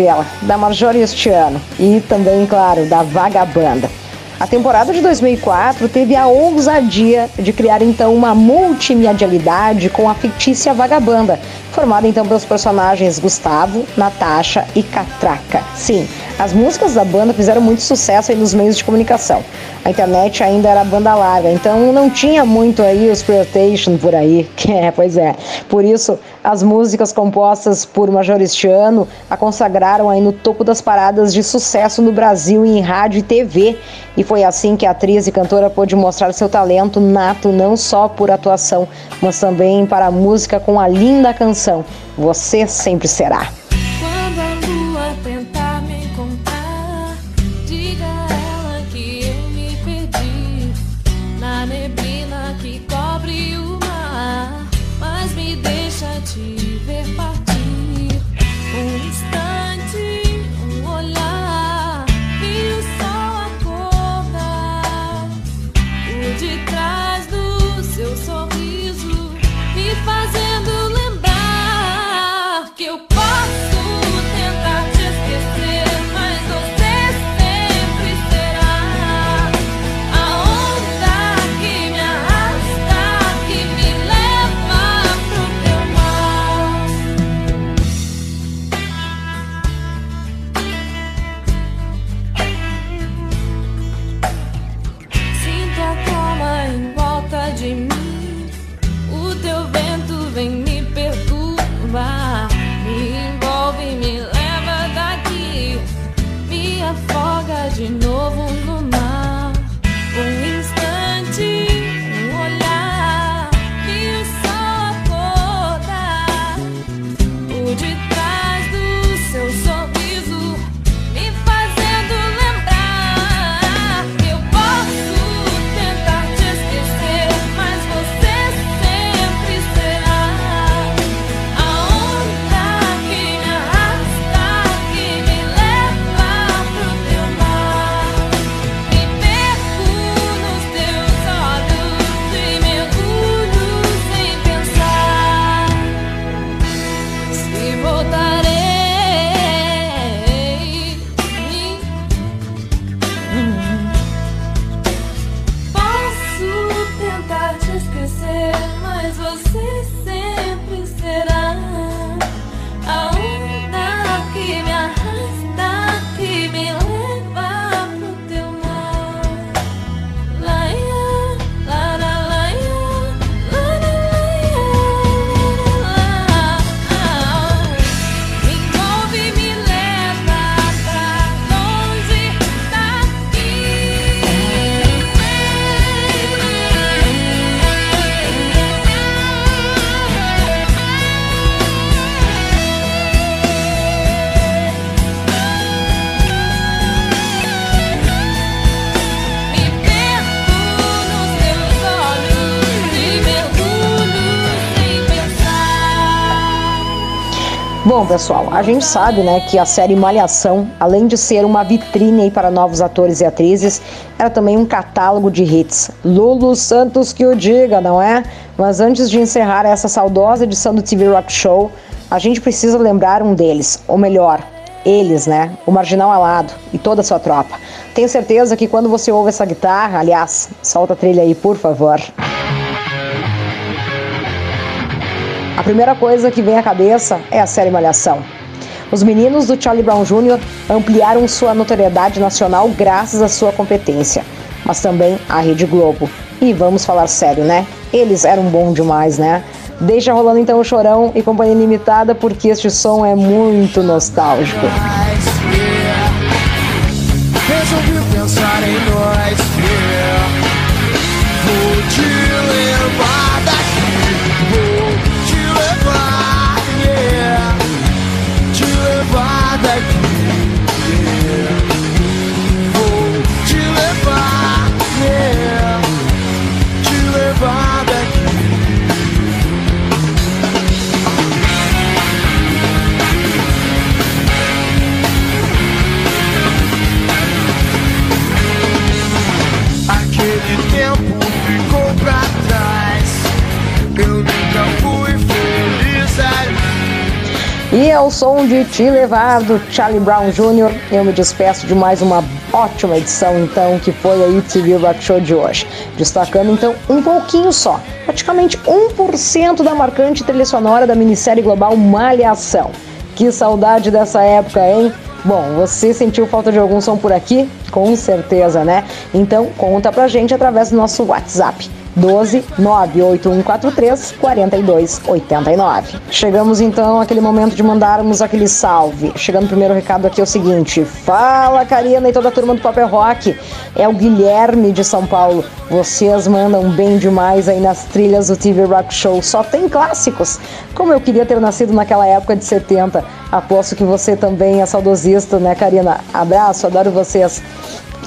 S4: dela, da Marjorie este ano e também, claro, da Vagabanda. A temporada de 2004 teve a ousadia de criar então uma multimedialidade com a fictícia Vagabanda, formada então pelos personagens Gustavo, Natasha e Catraca. Sim, as músicas da banda fizeram muito sucesso aí nos meios de comunicação. A internet ainda era banda larga, então não tinha muito aí os Exploitation por aí. É, pois é. Por isso, as músicas compostas por Major este ano a consagraram aí no topo das paradas de sucesso no Brasil em rádio e TV. E foi assim que a atriz e cantora pôde mostrar seu talento nato não só por atuação, mas também para a música com a linda canção Você Sempre Será.
S12: A
S4: gente sabe, né, que a série Malhação, além de ser uma vitrine para novos atores e atrizes, era também um catálogo de hits. Lulu Santos que o diga, não é? Mas antes de encerrar essa saudosa edição do TV Rock Show, a gente precisa lembrar um deles, ou melhor, eles, né? O Marginal Alado e toda a sua tropa. Tenho certeza que quando você ouve essa guitarra, aliás, solta a trilha aí, por favor. A primeira coisa que vem à cabeça é a série Malhação. Os meninos do Charlie Brown Jr. ampliaram sua notoriedade nacional graças à sua competência, mas também à Rede Globo. E vamos falar sério, né? Eles eram bom demais, né? Deixa rolando então o chorão e companhia limitada, porque este som é muito nostálgico.
S13: Resolvi pensar em nós.
S4: E ao som de Te Levar do Charlie Brown Jr., eu me despeço de mais uma ótima edição, então, que foi aí o TV Rock Show de hoje. Destacando, então, um pouquinho só, praticamente 1% da marcante trilha sonora da minissérie global Malhação. Que saudade dessa época, hein? Bom, você sentiu falta de algum som por aqui? Com certeza, né? Então conta pra gente através do nosso WhatsApp. 12 98143 4289. Chegamos então àquele momento de mandarmos aquele salve. Chegando o primeiro recado aqui é o seguinte: Fala, Karina e toda a turma do Papel Rock. É o Guilherme de São Paulo. Vocês mandam bem demais aí nas trilhas do TV Rock Show. Só tem clássicos. Como eu queria ter nascido naquela época de 70. Aposto que você também é saudosista, né, Karina? Abraço, adoro vocês.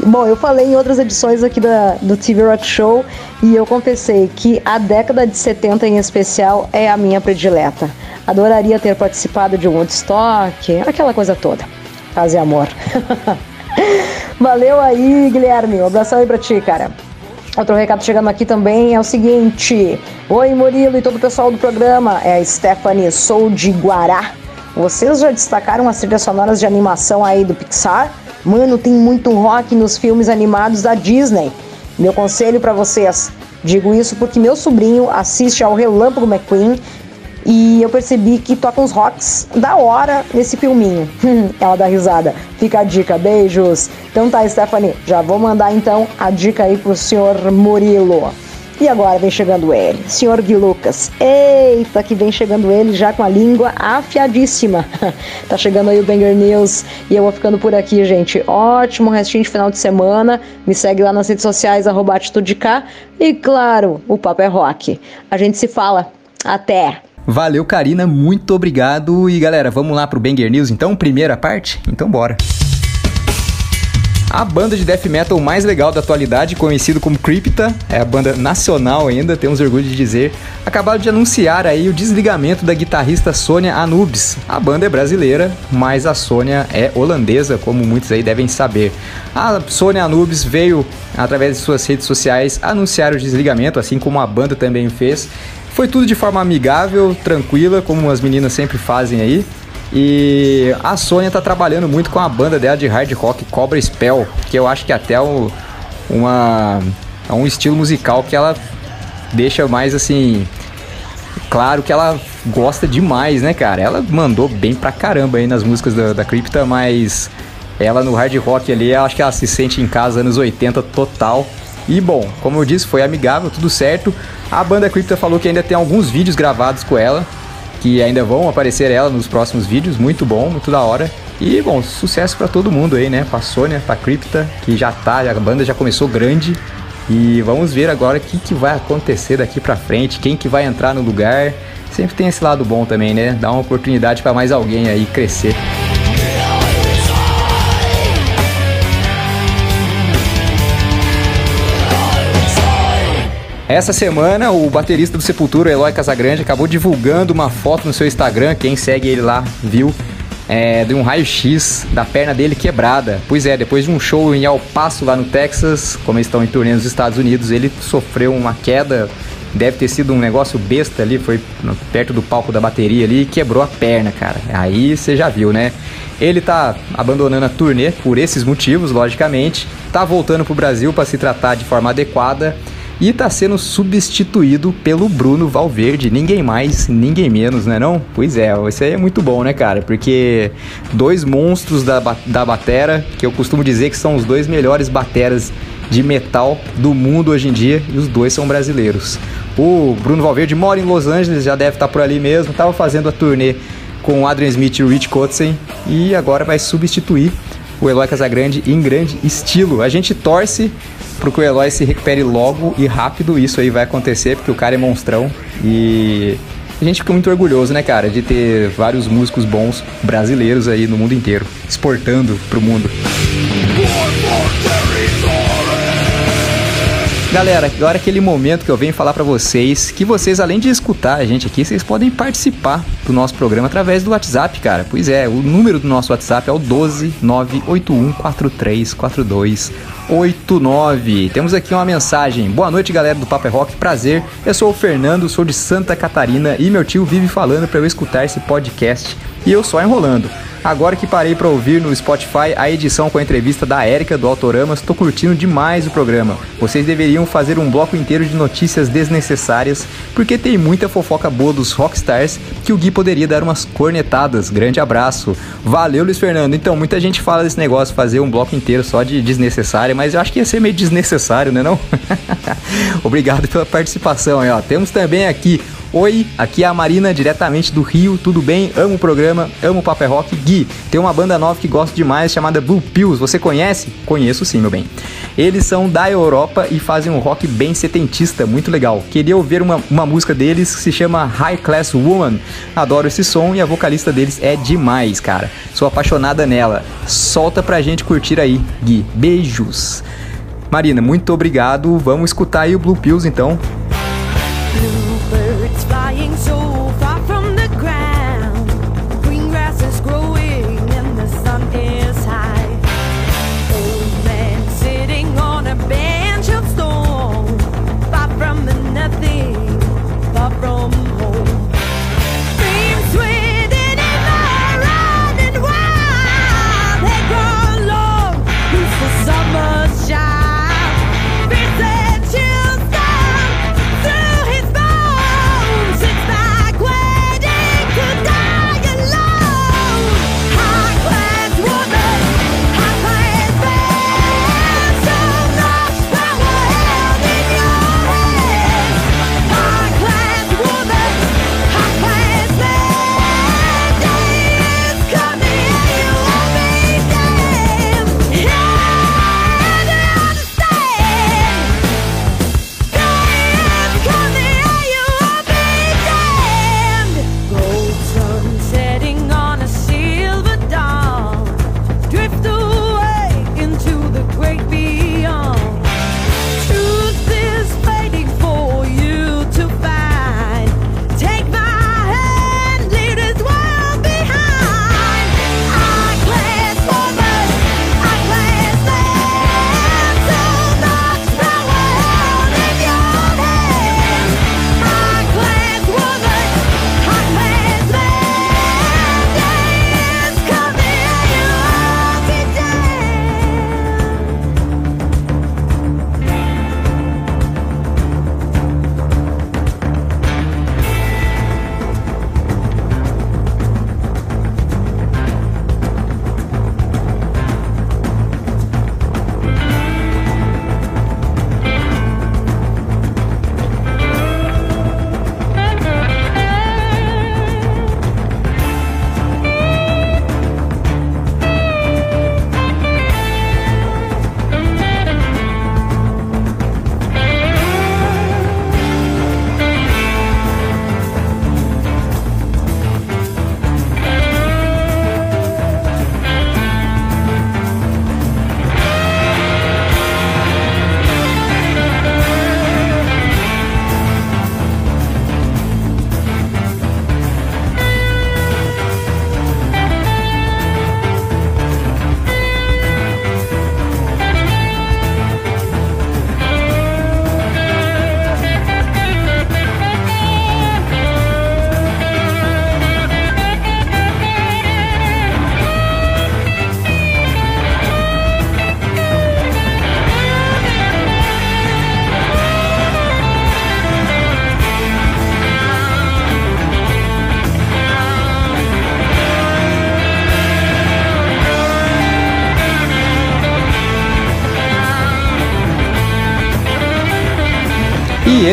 S4: Bom, eu falei em outras edições aqui da, do TV Rock Show e eu confessei que a década de 70 em especial é a minha predileta. Adoraria ter participado de um Woodstock, aquela coisa toda. Fazer amor. Valeu aí, Guilherme. Um abração aí pra ti, cara. Outro recado chegando aqui também é o seguinte: Oi, Murilo e todo o pessoal do programa. É a Stephanie, sou de Guará. Vocês já destacaram as trilhas sonoras de animação aí do Pixar? Mano, tem muito rock nos filmes animados da Disney. Meu conselho para vocês: digo isso porque meu sobrinho assiste ao Relâmpago McQueen e eu percebi que toca uns rocks da hora nesse filminho. Ela dá risada. Fica a dica, beijos. Então tá, Stephanie, já vou mandar então a dica aí pro senhor Murilo. E agora vem chegando ele, senhor Gui Lucas. Eita, que vem chegando ele já com a língua afiadíssima. tá chegando aí o Banger News e eu vou ficando por aqui, gente. Ótimo restinho de final de semana. Me segue lá nas redes sociais, arroba Atitude K. E claro, o Papo é Rock. A gente se fala. Até!
S6: Valeu, Karina, muito obrigado. E galera, vamos lá pro Banger News então, primeira parte? Então bora. A banda de death metal mais legal da atualidade, conhecido como Crypta, é a banda nacional ainda, temos orgulho de dizer, acabaram de anunciar aí o desligamento da guitarrista Sônia Anubis. A banda é brasileira, mas a Sônia é holandesa, como muitos aí devem saber. A Sônia Anubis veio, através de suas redes sociais, anunciar o desligamento, assim como a banda também fez. Foi tudo de forma amigável, tranquila, como as meninas sempre fazem aí. E a Sônia tá trabalhando muito com a banda dela de hard rock Cobra Spell, que eu acho que até o, uma, é um estilo musical que ela deixa mais assim. Claro que ela gosta demais, né, cara? Ela mandou bem pra caramba aí nas músicas da, da Crypta, mas ela no hard rock ali, acho que ela se sente em casa anos 80 total. E bom, como eu disse, foi amigável, tudo certo. A banda Crypta falou que ainda tem alguns vídeos gravados com ela, que ainda vão aparecer ela nos próximos vídeos, muito bom, muito da hora. E bom, sucesso para todo mundo aí, né? Pra Sônia, pra Crypta, que já tá, a banda já começou grande. E vamos ver agora o que, que vai acontecer daqui pra frente, quem que vai entrar no lugar. Sempre tem esse lado bom também, né? Dá uma oportunidade para mais alguém aí crescer. Essa semana, o baterista do Sepultura, Eloy Casagrande, acabou divulgando uma foto no seu Instagram. Quem segue ele lá viu. É, de um raio-x da perna dele quebrada. Pois é, depois de um show em El Paso, lá no Texas, como eles estão em turnê nos Estados Unidos, ele sofreu uma queda. Deve ter sido um negócio besta ali, foi perto do palco da bateria ali e quebrou a perna, cara. Aí você já viu, né? Ele tá abandonando a turnê por esses motivos, logicamente. Tá voltando pro Brasil para se tratar de forma adequada e está sendo substituído pelo Bruno Valverde, ninguém mais, ninguém menos, né não? Pois é, isso aí é muito bom, né, cara? Porque dois monstros da, da batera, que eu costumo dizer que são os dois melhores bateras de metal do mundo hoje em dia, e os dois são brasileiros. O Bruno Valverde mora em Los Angeles, já deve estar por ali mesmo, estava fazendo a turnê com o Adrian Smith e o Rich Kotzen, e agora vai substituir o Eloy Casagrande em grande estilo. A gente torce para que o Eloy se recupere logo e rápido. Isso aí vai acontecer porque o cara é monstrão e a gente fica muito orgulhoso, né, cara, de ter vários músicos bons brasileiros aí no mundo inteiro, exportando pro mundo. Galera, agora é aquele momento que eu venho falar para vocês que vocês, além de escutar a gente aqui, vocês podem participar do nosso programa através do WhatsApp, cara. Pois é, o número do nosso WhatsApp é o 12 981434289. Temos aqui uma mensagem. Boa noite, galera do Paper é Rock. Prazer. Eu sou o Fernando, sou de Santa Catarina e meu tio vive falando para eu escutar esse podcast e eu só enrolando. Agora que parei para ouvir no Spotify a edição com a entrevista da Érica do Autoramas, tô curtindo demais o programa. Vocês deveriam fazer um bloco inteiro de notícias desnecessárias, porque tem muita fofoca boa dos rockstars que o Gui poderia dar umas cornetadas. Grande abraço. Valeu, Luiz Fernando. Então, muita gente fala desse negócio, fazer um bloco inteiro só de desnecessário, mas eu acho que ia ser meio desnecessário, né não? Obrigado pela participação aí, ó. Temos também aqui Oi, aqui é a Marina, diretamente do Rio, tudo bem? Amo o programa, amo o Paper Rock. Gui, tem uma banda nova que gosto demais chamada Blue Pills, você conhece? Conheço sim, meu bem. Eles são da Europa e fazem um rock bem setentista, muito legal. Queria ouvir uma, uma música deles que se chama High Class Woman. Adoro esse som e a vocalista deles é demais, cara. Sou apaixonada nela. Solta pra gente curtir aí, Gui. Beijos. Marina, muito obrigado. Vamos escutar aí o Blue Pills então.
S14: Bluebirds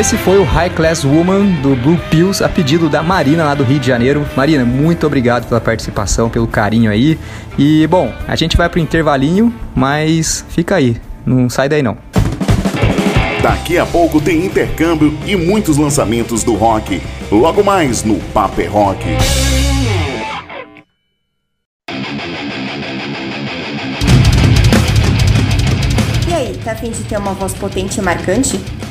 S6: esse foi o High Class Woman do Blue Pills, a pedido da Marina lá do Rio de Janeiro. Marina, muito obrigado pela participação, pelo carinho aí. E bom, a gente vai pro intervalinho, mas fica aí, não sai daí não.
S1: Daqui a pouco tem intercâmbio e muitos lançamentos do rock. Logo mais no Paper Rock.
S15: E aí, tá afim de ter uma voz potente e marcante?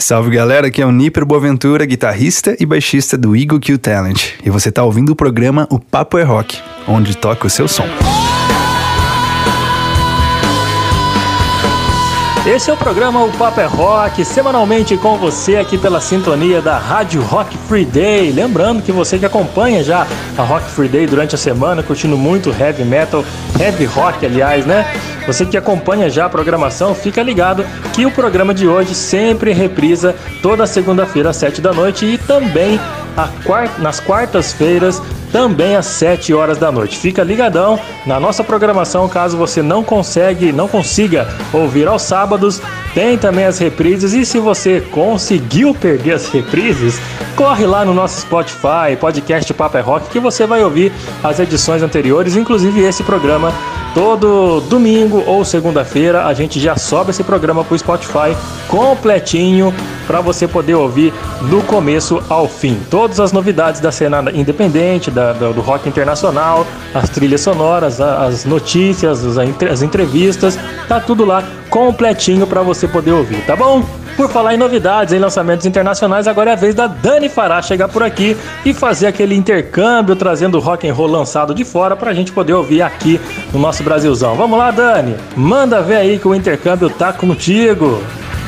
S16: Salve galera, aqui é o Niper Boaventura, guitarrista e baixista do Eagle Q Talent. E você tá ouvindo o programa O Papo é Rock, onde toca o seu som.
S2: Esse é o programa O Papo é Rock, semanalmente com você aqui pela sintonia da Rádio Rock Free Day. Lembrando que você que acompanha já a Rock Free Day durante a semana, curtindo muito heavy metal, heavy rock, aliás, né? Você que acompanha já a programação, fica ligado que o programa de hoje sempre reprisa toda segunda-feira às 7 da noite e também nas quartas-feiras também às 7 horas da noite. Fica ligadão na nossa programação, caso você não consegue, não consiga ouvir aos sábados, tem também as reprises e se você conseguiu perder as reprises, corre lá no nosso Spotify, podcast Papa é Rock, que você vai ouvir as edições anteriores, inclusive esse programa todo domingo ou segunda-feira a gente já sobe esse programa pro Spotify completinho para você poder ouvir do começo ao fim. Todas as novidades da cena independente, da, do, do rock internacional, as trilhas sonoras, as notícias, as, as entrevistas, tá tudo lá completinho para você poder ouvir, tá bom? Por falar em novidades, em lançamentos internacionais, agora é a vez da Dani Fará chegar por aqui e fazer aquele intercâmbio, trazendo o rock and roll lançado de fora pra gente poder ouvir aqui no nosso Brasilzão. Vamos lá, Dani? Manda ver aí que o intercâmbio tá contigo.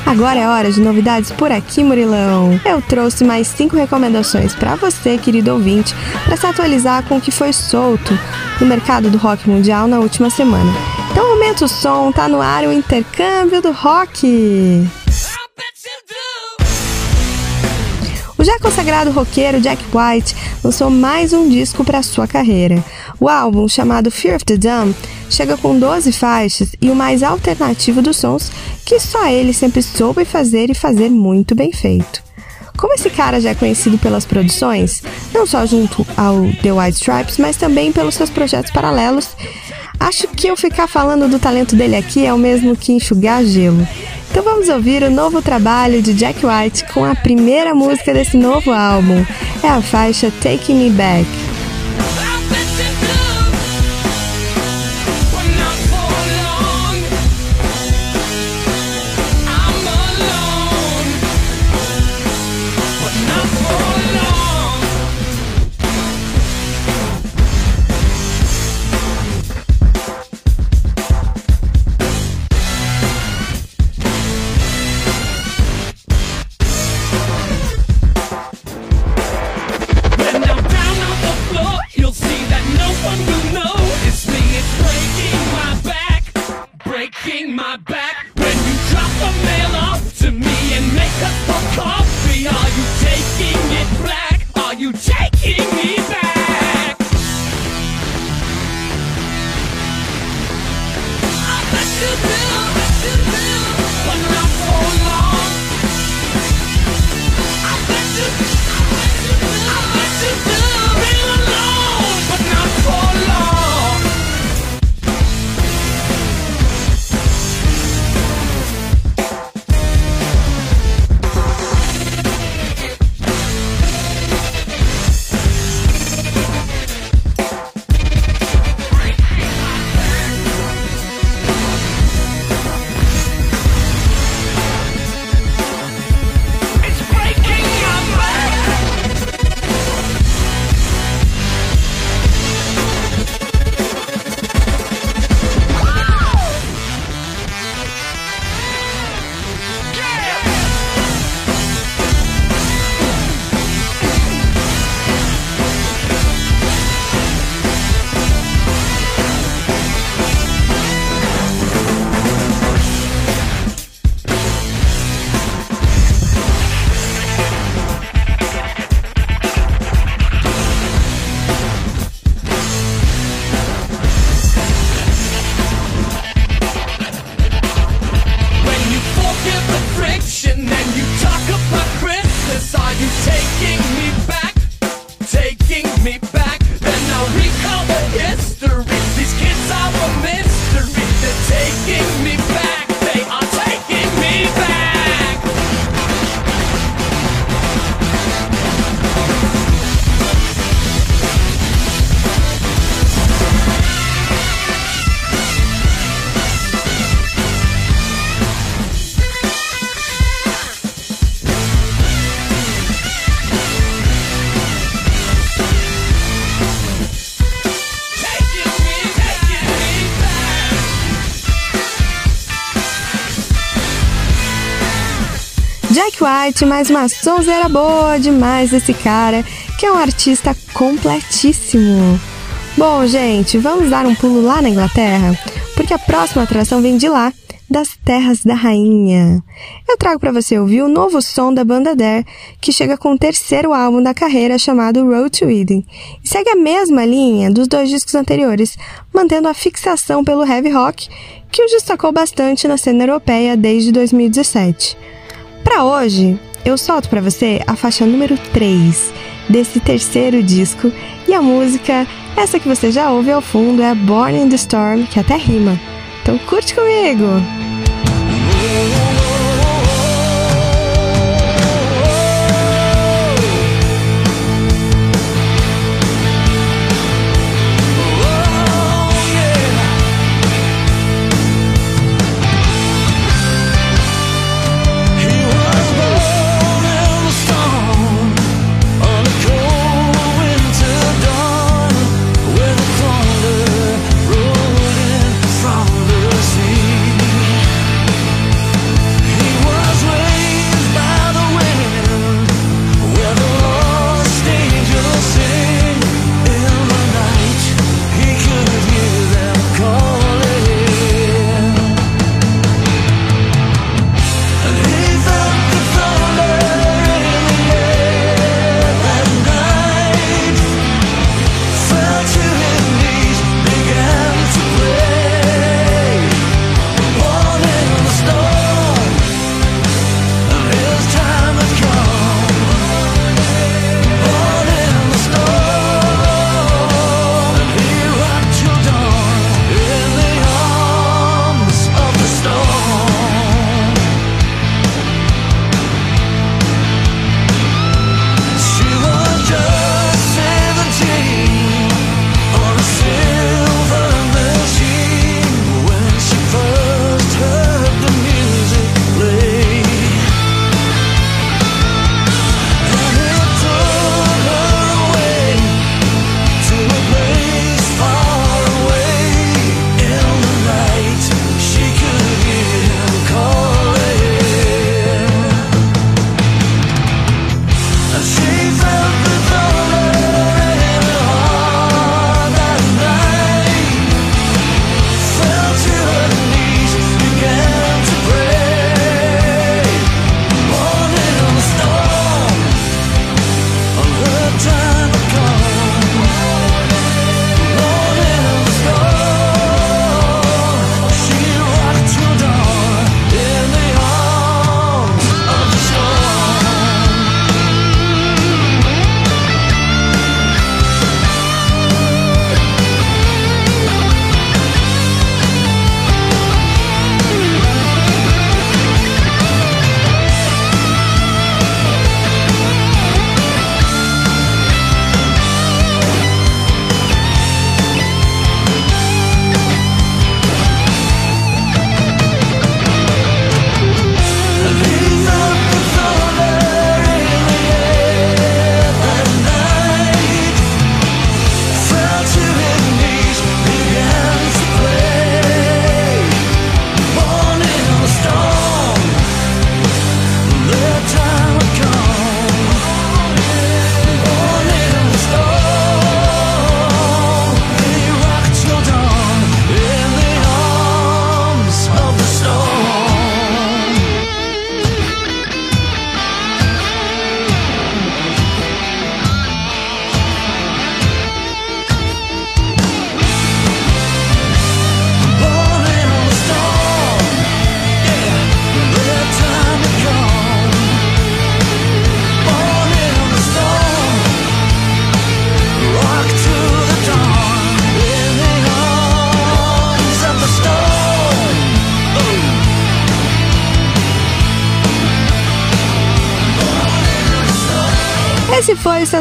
S5: Agora é hora de novidades por aqui, Murilão. Eu trouxe mais cinco recomendações para você, querido ouvinte, para se atualizar com o que foi solto no mercado do rock mundial na última semana. Então aumenta o som, tá no ar o intercâmbio do rock. O já consagrado roqueiro Jack White lançou mais um disco para sua carreira. O álbum, chamado Fear of the Dumb, chega com 12 faixas e o mais alternativo dos sons que só ele sempre soube fazer e fazer muito bem feito. Como esse cara já é conhecido pelas produções, não só junto ao The White Stripes, mas também pelos seus projetos paralelos, acho que eu ficar falando do talento dele aqui é o mesmo que enxugar gelo. Então vamos ouvir o novo trabalho de Jack White com a primeira música desse novo álbum. É a faixa Taking Me Back.
S17: White, mais uma sonzeira boa demais desse cara, que é um artista completíssimo. Bom, gente, vamos dar um pulo lá na Inglaterra, porque a próxima atração vem de lá, das Terras da Rainha. Eu trago para você ouvir o novo som da banda Dare, que chega com o terceiro álbum da carreira chamado Road to Eden, e segue a mesma linha dos dois discos anteriores, mantendo a fixação pelo heavy rock, que os destacou bastante na cena europeia desde 2017. Para hoje, eu solto para você a faixa número 3 desse terceiro disco, e a música, essa que você já ouve ao fundo, é Born in the Storm, que até rima. Então curte comigo!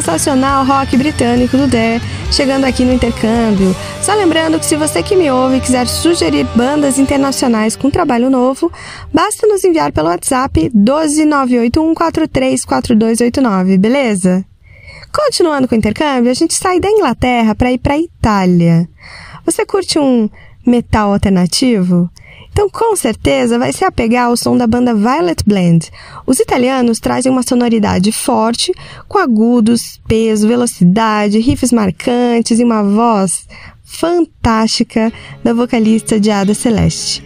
S17: Sensacional rock britânico do Dare, chegando aqui no intercâmbio. Só lembrando que se você que me ouve quiser sugerir bandas internacionais com trabalho novo, basta nos enviar pelo WhatsApp 12981434289, beleza? Continuando com o intercâmbio, a gente sai da Inglaterra para ir para Itália. Você curte um metal alternativo?
S18: Então, com certeza, vai se apegar ao som da banda Violet Blend. Os italianos trazem uma sonoridade forte, com agudos, peso, velocidade, riffs marcantes e uma voz fantástica da vocalista de Ada Celeste.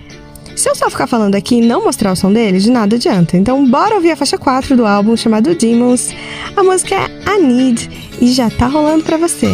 S18: Se eu só ficar falando aqui e não mostrar o som dele, de nada adianta. Então, bora ouvir a faixa 4 do álbum chamado Demons. A música é I Need e já tá rolando pra você.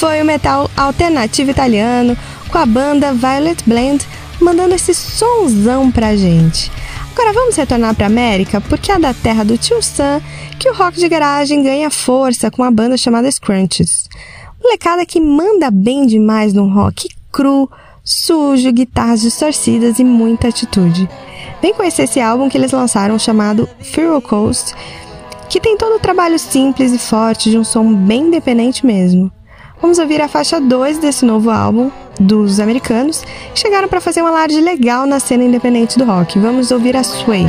S18: Foi o metal alternativo italiano com a banda Violet Blend mandando esse sonzão pra gente. Agora vamos retornar pra América porque é da terra do tio Sam que o rock de garagem ganha força com uma banda chamada Scrunches. Molecada que manda bem demais num rock cru, sujo, guitarras distorcidas e muita atitude. Vem conhecer esse álbum que eles lançaram chamado Feral Coast, que tem todo o trabalho simples e forte de um som bem independente mesmo. Vamos ouvir a faixa 2 desse novo álbum dos americanos, que chegaram para fazer um alarde legal na cena independente do rock. Vamos ouvir a Sway.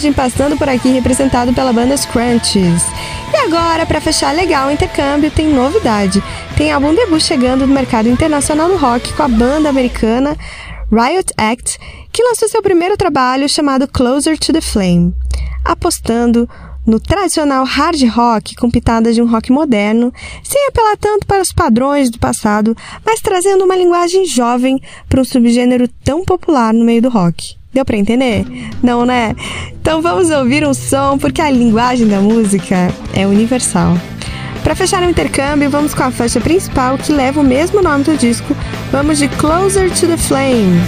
S5: De garagem passando por aqui, representado pela banda Scrunchies. E agora, para fechar legal o intercâmbio, tem novidade. Tem álbum debut chegando no mercado internacional do rock com a banda americana Riot Act, que lançou seu primeiro trabalho chamado Closer to the Flame, apostando no tradicional hard rock com pitadas de um rock moderno, sem apelar tanto para os padrões do passado, mas trazendo uma linguagem jovem para um subgênero tão popular no meio do rock. Deu para entender? Não, né? Então vamos ouvir um som porque a linguagem da música é universal. Para fechar o intercâmbio, vamos com a faixa principal que leva o mesmo nome do disco. Vamos de Closer to the Flame.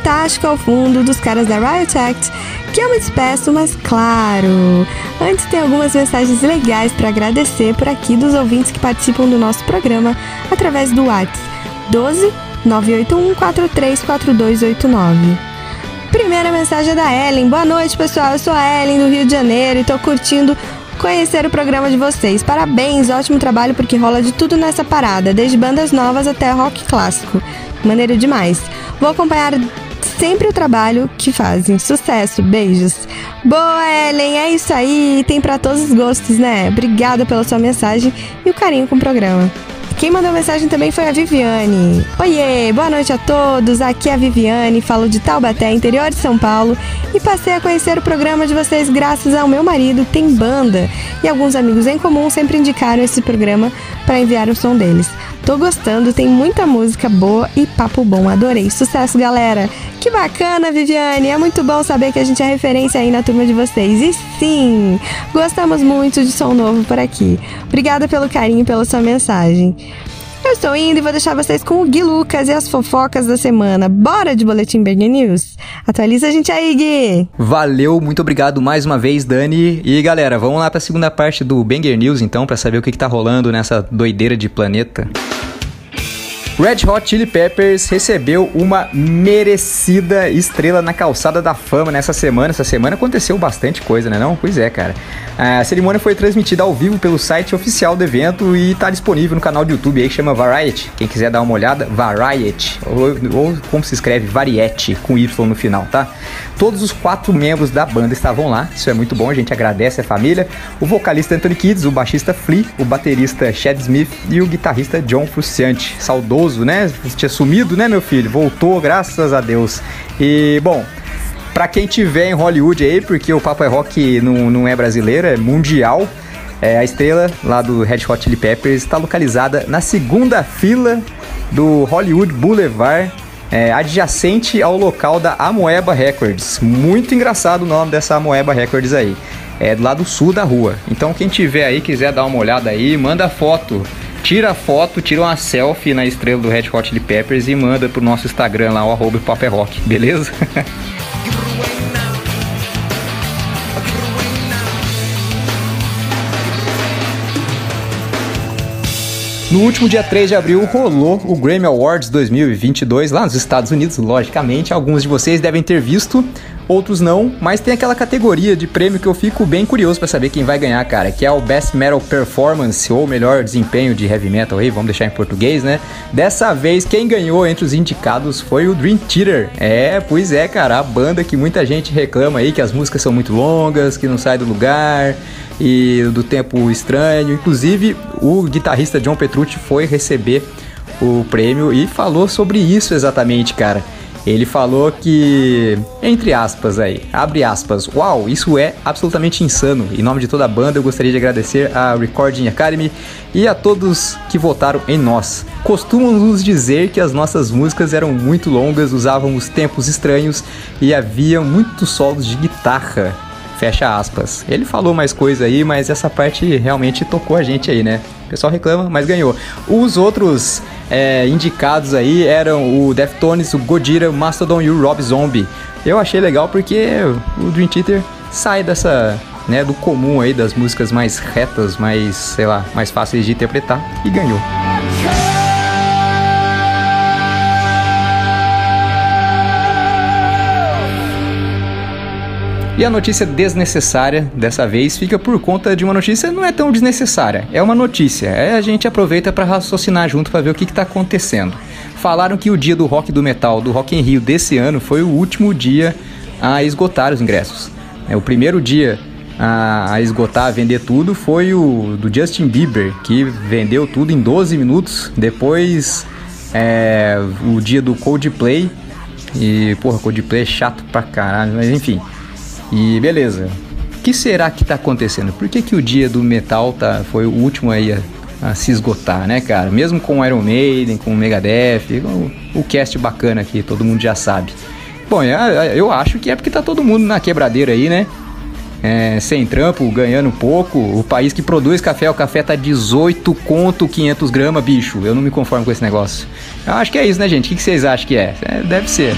S5: Fantástico ao fundo dos caras da Riot Act que eu me despeço, mas claro, antes tem algumas mensagens legais para agradecer por aqui dos ouvintes que participam do nosso programa através do WhatsApp 12 981 434289. Primeira mensagem é da Ellen. Boa noite, pessoal. Eu sou a Ellen do Rio de Janeiro e tô curtindo conhecer o programa de vocês. Parabéns, ótimo trabalho porque rola de tudo nessa parada, desde bandas novas até rock clássico. Maneiro demais. Vou acompanhar sempre o trabalho que fazem. Sucesso, beijos. Boa, Ellen, é isso aí. Tem pra todos os gostos, né? Obrigada pela sua mensagem e o carinho com o programa. Quem mandou mensagem também foi a Viviane. Oiê, boa noite a todos. Aqui é a Viviane, falo de Taubaté, interior de São Paulo, e passei a conhecer o programa de vocês graças ao meu marido, tem banda, e alguns amigos em comum sempre indicaram esse programa para enviar o som deles. Tô gostando, tem muita música boa e papo bom. Adorei. Sucesso, galera. Que bacana, Viviane. É muito bom saber que a gente é referência aí na turma de vocês. E sim, gostamos muito de som novo por aqui. Obrigada pelo carinho e pela sua mensagem. Eu estou indo e vou deixar vocês com o Gui Lucas e as fofocas da semana. Bora de Boletim Berg News? Atualiza a gente aí, Gui!
S6: Valeu, muito obrigado mais uma vez, Dani. E galera, vamos lá para a segunda parte do Banger News então, para saber o que, que tá rolando nessa doideira de planeta. Red Hot Chili Peppers recebeu uma merecida estrela na calçada da fama nessa semana. Essa semana aconteceu bastante coisa, né não? Pois é, cara. A cerimônia foi transmitida ao vivo pelo site oficial do evento e tá disponível no canal do YouTube aí que chama Variety. Quem quiser dar uma olhada, Variety. Ou, ou como se escreve, Variety, com Y no final, tá? Todos os quatro membros da banda estavam lá. Isso é muito bom, a gente agradece a família. O vocalista Anthony Kids, o baixista Flea, o baterista Chad Smith e o guitarrista John Frusciante. Saudoso, né? Tinha sumido, né, meu filho? Voltou, graças a Deus. E, bom, Pra quem tiver em Hollywood aí, porque o Papo é Rock não, não é brasileiro, é mundial. É, a estrela lá do Red Hot Chili Peppers está localizada na segunda fila do Hollywood Boulevard, é, adjacente ao local da Amoeba Records. Muito engraçado o nome dessa Amoeba Records aí. É do lado sul da rua. Então quem tiver aí, quiser dar uma olhada aí, manda foto tira a foto, tira uma selfie na estrela do Red Hot Chili Peppers e manda pro nosso Instagram lá, o Rock, beleza? No último dia 3 de abril rolou o Grammy Awards 2022 lá nos Estados Unidos, logicamente. Alguns de vocês devem ter visto, outros não, mas tem aquela categoria de prêmio que eu fico bem curioso pra saber quem vai ganhar, cara, que é o Best Metal Performance ou melhor desempenho de heavy metal aí, vamos deixar em português, né? Dessa vez quem ganhou entre os indicados foi o Dream Theater. É, pois é, cara, a banda que muita gente reclama aí que as músicas são muito longas, que não sai do lugar e do tempo estranho. Inclusive, o guitarrista John Petrucci foi receber o prêmio e falou sobre isso exatamente, cara. Ele falou que, entre aspas aí, abre aspas, uau, isso é absolutamente insano. Em nome de toda a banda, eu gostaria de agradecer à Recording Academy e a todos que votaram em nós. Costumam nos dizer que as nossas músicas eram muito longas, usávamos tempos estranhos e havia muitos solos de guitarra. Fecha aspas. Ele falou mais coisa aí, mas essa parte realmente tocou a gente aí, né? O pessoal reclama, mas ganhou. Os outros é, indicados aí eram o Deftones, o Godira, o Mastodon e o Rob Zombie. Eu achei legal porque o Dream Theater sai dessa, né, do comum aí das músicas mais retas, mais, sei lá, mais fáceis de interpretar e ganhou. E a notícia desnecessária dessa vez fica por conta de uma notícia não é tão desnecessária, é uma notícia. É a gente aproveita para raciocinar junto para ver o que está acontecendo. Falaram que o dia do Rock do Metal do Rock in Rio desse ano foi o último dia a esgotar os ingressos. É o primeiro dia a, a esgotar, a vender tudo foi o do Justin Bieber, que vendeu tudo em 12 minutos. Depois é, o dia do Coldplay e porra, Coldplay é chato pra caralho, mas enfim. E beleza. O que será que tá acontecendo? Por que, que o dia do metal tá, foi o último aí a, a se esgotar, né, cara? Mesmo com o Iron Maiden, com o Megadeth, o, o cast bacana aqui, todo mundo já sabe. Bom, eu, eu acho que é porque tá todo mundo na quebradeira aí, né? É, sem trampo, ganhando pouco. O país que produz café, o café tá 18 conto 500 gramas, bicho. Eu não me conformo com esse negócio. Eu acho que é isso, né, gente? O que, que vocês acham que é? é deve ser.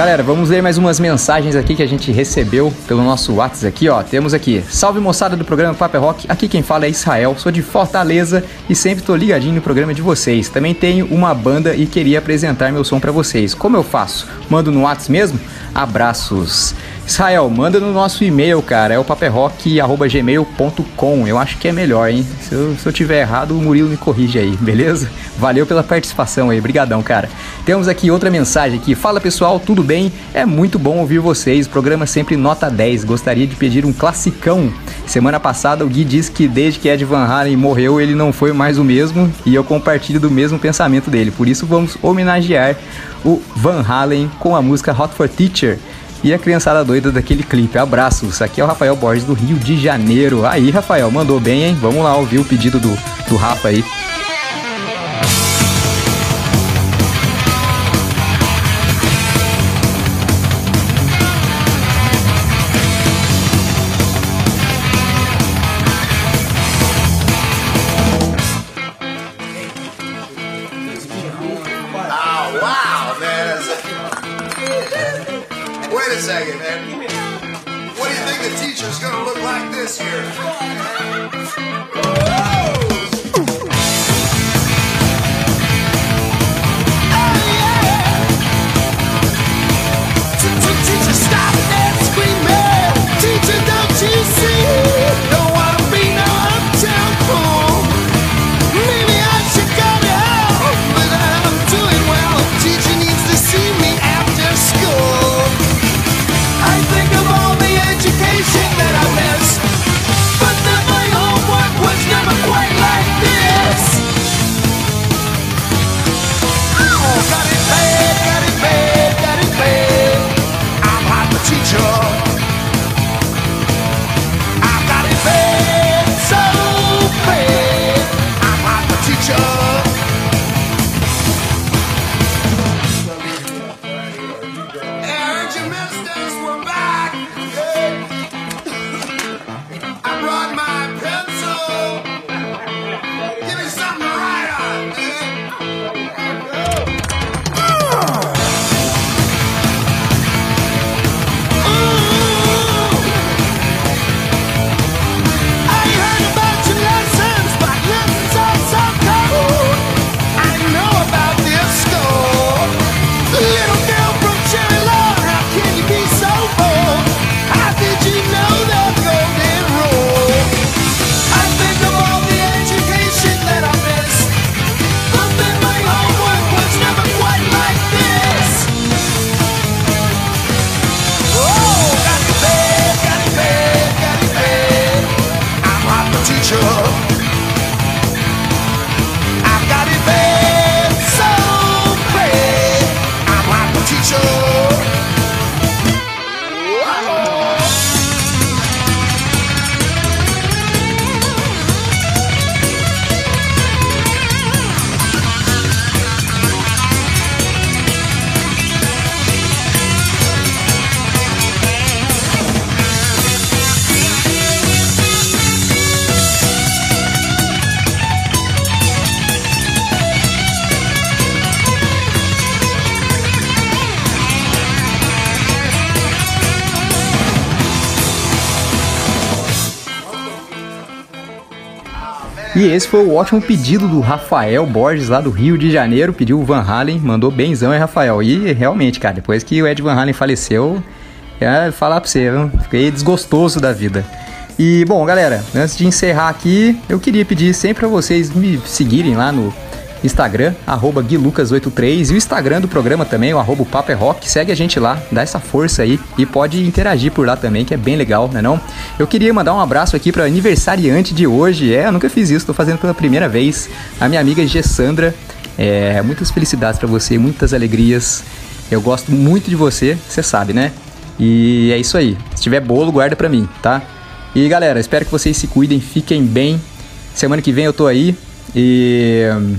S6: Galera, vamos ler mais umas mensagens aqui que a gente recebeu pelo nosso WhatsApp aqui, ó. Temos aqui, salve moçada do programa Paper Rock, aqui quem fala é Israel, sou de Fortaleza e sempre tô ligadinho no programa de vocês. Também tenho uma banda e queria apresentar meu som para vocês. Como eu faço? Mando no WhatsApp mesmo? Abraços. Israel, manda no nosso e-mail, cara, é o paperrock.gmail.com. Eu acho que é melhor, hein? Se eu, se eu tiver errado, o Murilo me corrige aí, beleza? Valeu pela participação aí, brigadão, cara. Temos aqui outra mensagem aqui. Fala pessoal, tudo bem? É muito bom ouvir vocês, programa sempre nota 10. Gostaria de pedir um classicão. Semana passada o Gui disse que desde que Ed Van Halen morreu, ele não foi mais o mesmo e eu compartilho do mesmo pensamento dele. Por isso vamos homenagear o Van Halen com a música Hot for Teacher e a criançada doida daquele clipe. Abraços, aqui é o Rafael Borges do Rio de Janeiro. Aí, Rafael, mandou bem, hein? Vamos lá ouvir o pedido do, do Rafa aí. Esse foi o ótimo pedido do Rafael Borges, lá do Rio de Janeiro. Pediu o Van Halen, mandou benzão, hein, Rafael? E realmente, cara, depois que o Ed Van Halen faleceu, é falar pra você, fiquei desgostoso da vida. E, bom, galera, antes de encerrar aqui, eu queria pedir sempre pra vocês me seguirem lá no Instagram, arroba guilucas83 e o Instagram do programa também, o arroba Papo é Rock. Segue a gente lá, dá essa força aí e pode interagir por lá também, que é bem legal, né não? Eu queria mandar um abraço aqui para aniversariante de hoje. É, eu nunca fiz isso, tô fazendo pela primeira vez. A minha amiga Gessandra. É, muitas felicidades para você, muitas alegrias. Eu gosto muito de você, você sabe, né? E é isso aí. Se tiver bolo, guarda pra mim, tá? E galera, espero que vocês se cuidem, fiquem bem. Semana que vem eu tô aí e hum,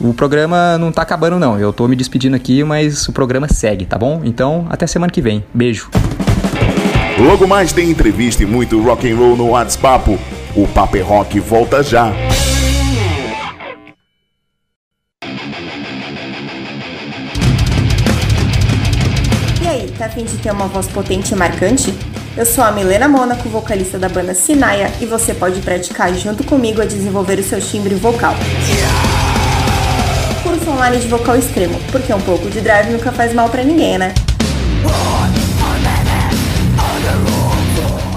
S6: o programa não tá acabando não. Eu tô me despedindo aqui, mas o programa segue, tá bom? Então, até semana que vem. Beijo.
S1: Logo mais tem entrevista e muito rock and roll no WhatsApp. O Papo é Rock volta já.
S15: E aí, tá afim de ter uma voz potente e marcante? Eu sou a Milena Mônaco, vocalista da banda Sinaia, e você pode praticar junto comigo a desenvolver o seu timbre vocal. Curso online de vocal extremo, porque um pouco de drive nunca faz mal pra ninguém, né?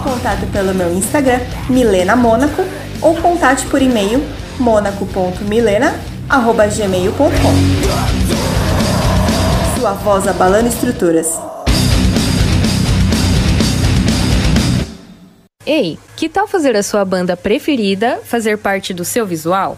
S15: Contato pelo meu Instagram, Milena Mônaco, ou contate por e-mail monaco.milena.gmail.com Sua voz abalando estruturas.
S19: Ei, que tal fazer a sua banda preferida fazer parte do seu visual?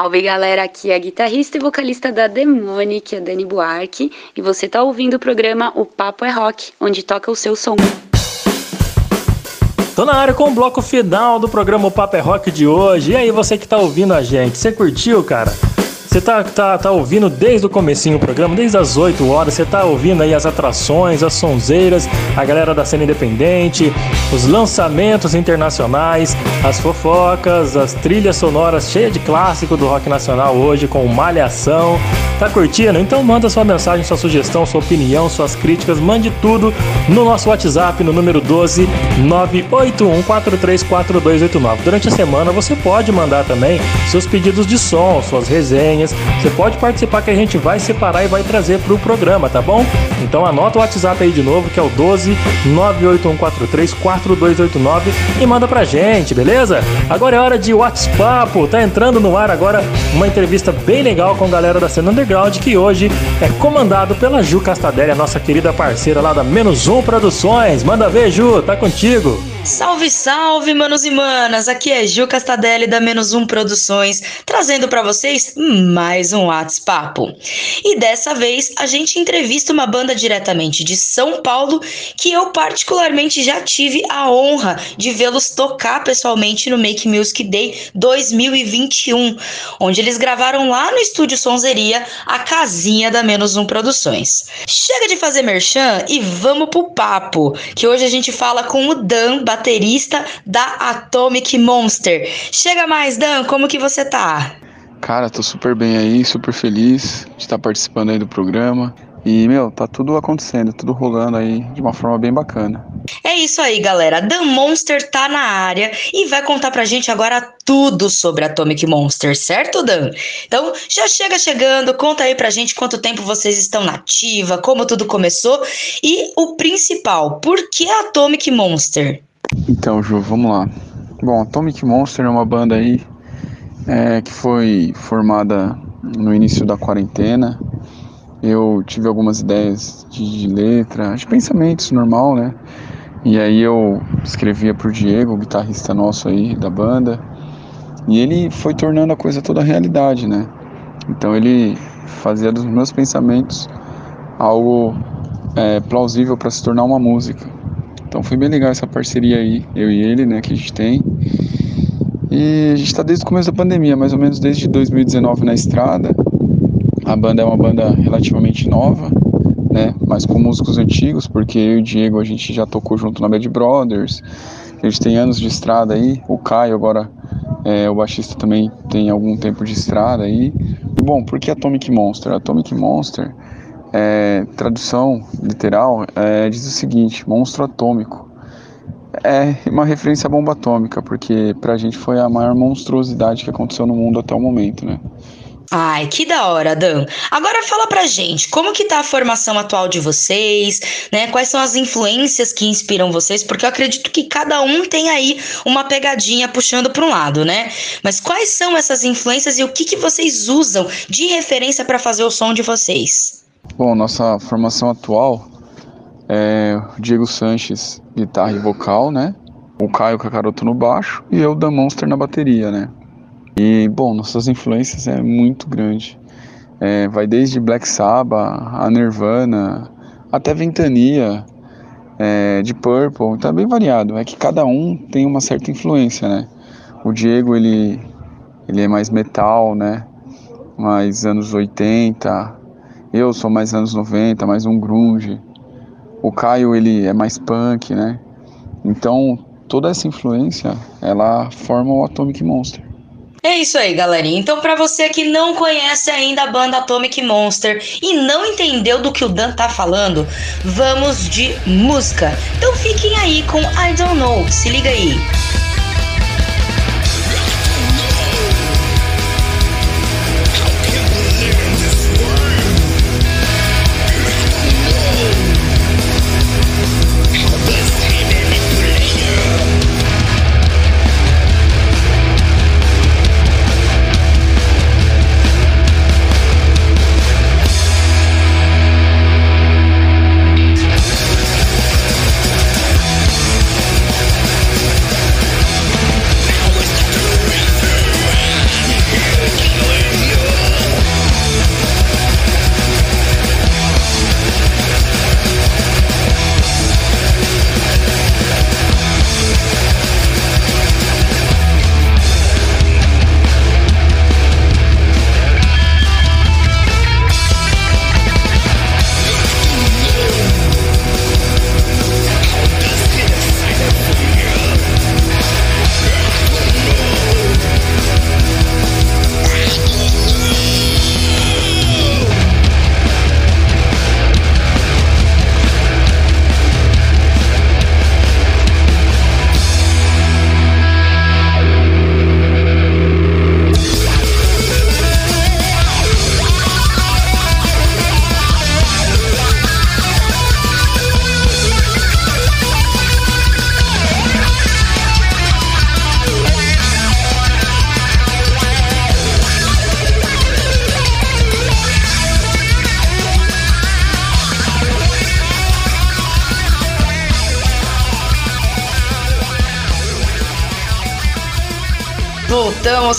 S20: Salve galera, aqui é a guitarrista e vocalista da Demonic, a Dani Buarque, e você tá ouvindo o programa O Papo é Rock, onde toca o seu som.
S2: Tô na área com o bloco final do programa O Papo é Rock de hoje. E aí, você que tá ouvindo a gente, você curtiu, cara? Você tá, tá, tá ouvindo desde o comecinho do programa, desde as 8 horas, você tá ouvindo aí as atrações, as sonzeiras, a galera da cena independente, os lançamentos internacionais, as fofocas, as trilhas sonoras cheias de clássico do rock nacional hoje com Malhação. Tá curtindo? Então manda sua mensagem, sua sugestão, sua opinião, suas críticas, mande tudo no nosso WhatsApp no número 12 981434289. Durante a semana você pode mandar também seus pedidos de som, suas resenhas. Você pode participar que a gente vai separar e vai trazer pro programa, tá bom? Então anota o WhatsApp aí de novo, que é o 12 981434289 e manda pra gente, beleza? Agora é hora de WhatsApp. Tá entrando no ar agora uma entrevista bem legal com a galera da cena underground que hoje é comandado pela Ju Castadelli, a nossa querida parceira lá da Menos Um Produções. Manda ver, Ju, tá contigo.
S3: Salve, salve, manos e manas! Aqui é Gil Castadelli da Menos Um Produções, trazendo para vocês mais um WhatsApp. E dessa vez a gente entrevista uma banda diretamente de São Paulo que eu particularmente já tive a honra de vê-los tocar pessoalmente no Make Music Day 2021, onde eles gravaram lá no estúdio Sonzeria a casinha da Menos Um Produções. Chega de fazer merchan e vamos pro papo, que hoje a gente fala com o Dan, baterista da Atomic Monster. Chega mais, Dan, como que você tá?
S21: Cara, tô super bem aí, super feliz de estar participando aí do programa. E, meu, tá tudo acontecendo, tudo rolando aí de uma forma bem bacana.
S3: É isso aí, galera. Dan Monster tá na área e vai contar pra gente agora tudo sobre Atomic Monster, certo, Dan? Então, já chega chegando, conta aí pra gente quanto tempo vocês estão na ativa, como tudo começou e o principal, por que Atomic Monster?
S21: Então, Ju, vamos lá. Bom, Atomic Monster é uma banda aí é, que foi formada no início da quarentena. Eu tive algumas ideias de, de letra, de pensamentos normal, né? E aí eu escrevia pro Diego, guitarrista nosso aí da banda, e ele foi tornando a coisa toda realidade, né? Então ele fazia dos meus pensamentos algo é, plausível para se tornar uma música. Então foi bem legal essa parceria aí, eu e ele, né, que a gente tem. E a gente está desde o começo da pandemia, mais ou menos desde 2019 na estrada. A banda é uma banda relativamente nova, né, mas com músicos antigos, porque eu e o Diego a gente já tocou junto na Bad Brothers. A gente tem anos de estrada aí. O Caio agora, é, o baixista também tem algum tempo de estrada aí. Bom, por que Atomic Monster? Atomic Monster, é, tradução literal, é, diz o seguinte: monstro atômico. É uma referência à bomba atômica, porque pra gente foi a maior monstruosidade que aconteceu no mundo até o momento, né?
S3: Ai, que da hora, Dan. Agora fala pra gente, como que tá a formação atual de vocês, né? Quais são as influências que inspiram vocês? Porque eu acredito que cada um tem aí uma pegadinha puxando para um lado, né? Mas quais são essas influências e o que que vocês usam de referência para fazer o som de vocês?
S21: Bom, nossa formação atual é Diego Sanches, guitarra e vocal, né? O Caio Cacaroto no baixo e eu da Monster na bateria, né? E, bom, nossas influências é muito grande. É, vai desde Black Sabbath, a Nirvana, até Ventania, é, de Purple, tá bem variado. É que cada um tem uma certa influência, né? O Diego, ele, ele é mais metal, né? Mais anos 80. Eu sou mais anos 90, mais um grunge. O Caio, ele é mais punk, né? Então, toda essa influência, ela forma o Atomic Monster.
S3: É isso aí, galerinha. Então, para você que não conhece ainda a banda Atomic Monster e não entendeu do que o Dan tá falando, vamos de música. Então fiquem aí com I Don't Know. Se liga aí.
S10: Thank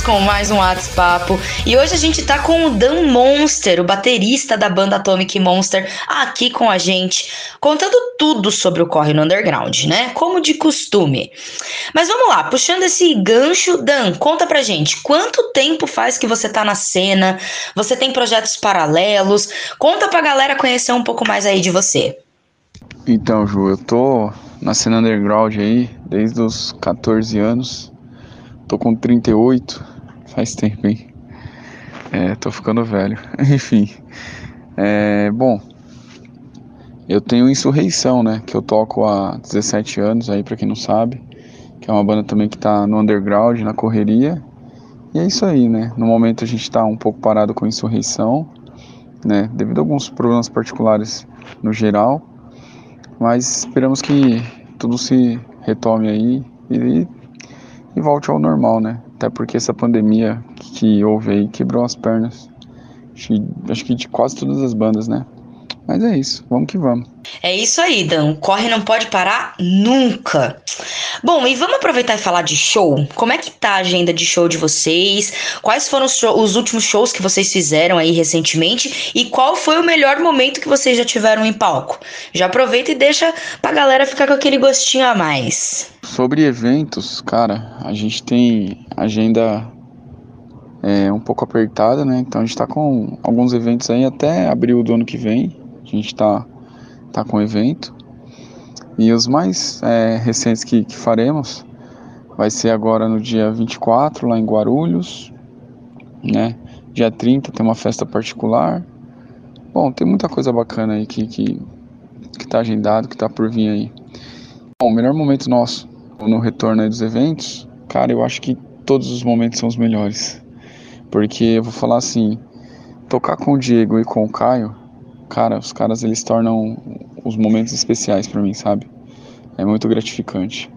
S3: Com mais um WhatsApp e hoje a gente tá com o Dan Monster, o baterista da banda Atomic Monster, aqui com a gente, contando tudo sobre o corre no underground, né? Como de costume. Mas vamos lá, puxando esse gancho, Dan, conta pra gente, quanto tempo faz que você tá na cena? Você tem projetos paralelos? Conta pra galera conhecer um pouco mais aí de você.
S21: Então, Ju, eu tô na cena underground aí desde os 14 anos. Tô com 38, faz tempo, hein? É, tô ficando velho. Enfim. É, bom, eu tenho Insurreição, né? Que eu toco há 17 anos aí, pra quem não sabe. Que é uma banda também que tá no underground, na correria. E é isso aí, né? No momento a gente tá um pouco parado com Insurreição, né? Devido a alguns problemas particulares no geral. Mas esperamos que tudo se retome aí e, e volte ao normal, né? Até porque essa pandemia que houve aí quebrou as pernas. Acho que, de quase todas as bandas, né? Mas é isso, vamos que vamos.
S3: É isso aí, Dan. Corre não pode parar nunca. Bom, e vamos aproveitar e falar de show. Como é que tá a agenda de show de vocês? Quais foram os, show- os últimos shows que vocês fizeram aí recentemente? E qual foi o melhor momento que vocês já tiveram em palco? Já aproveita e deixa pra galera ficar com aquele gostinho a mais.
S21: Sobre eventos, cara, a gente tem agenda é, um pouco apertada, né? Então a gente tá com alguns eventos aí até abril do ano que vem. A gente tá, tá com evento. E os mais é, recentes que, que faremos vai ser agora no dia 24, lá em Guarulhos, né? Dia 30 tem uma festa particular. Bom, tem muita coisa bacana aí que, que, que tá agendado, que tá por vir aí. Bom, o melhor momento nosso no retorno dos eventos, cara, eu acho que todos os momentos são os melhores. Porque eu vou falar assim, tocar com o Diego e com o Caio, cara, os caras eles tornam os momentos especiais pra mim, sabe? É muito gratificante.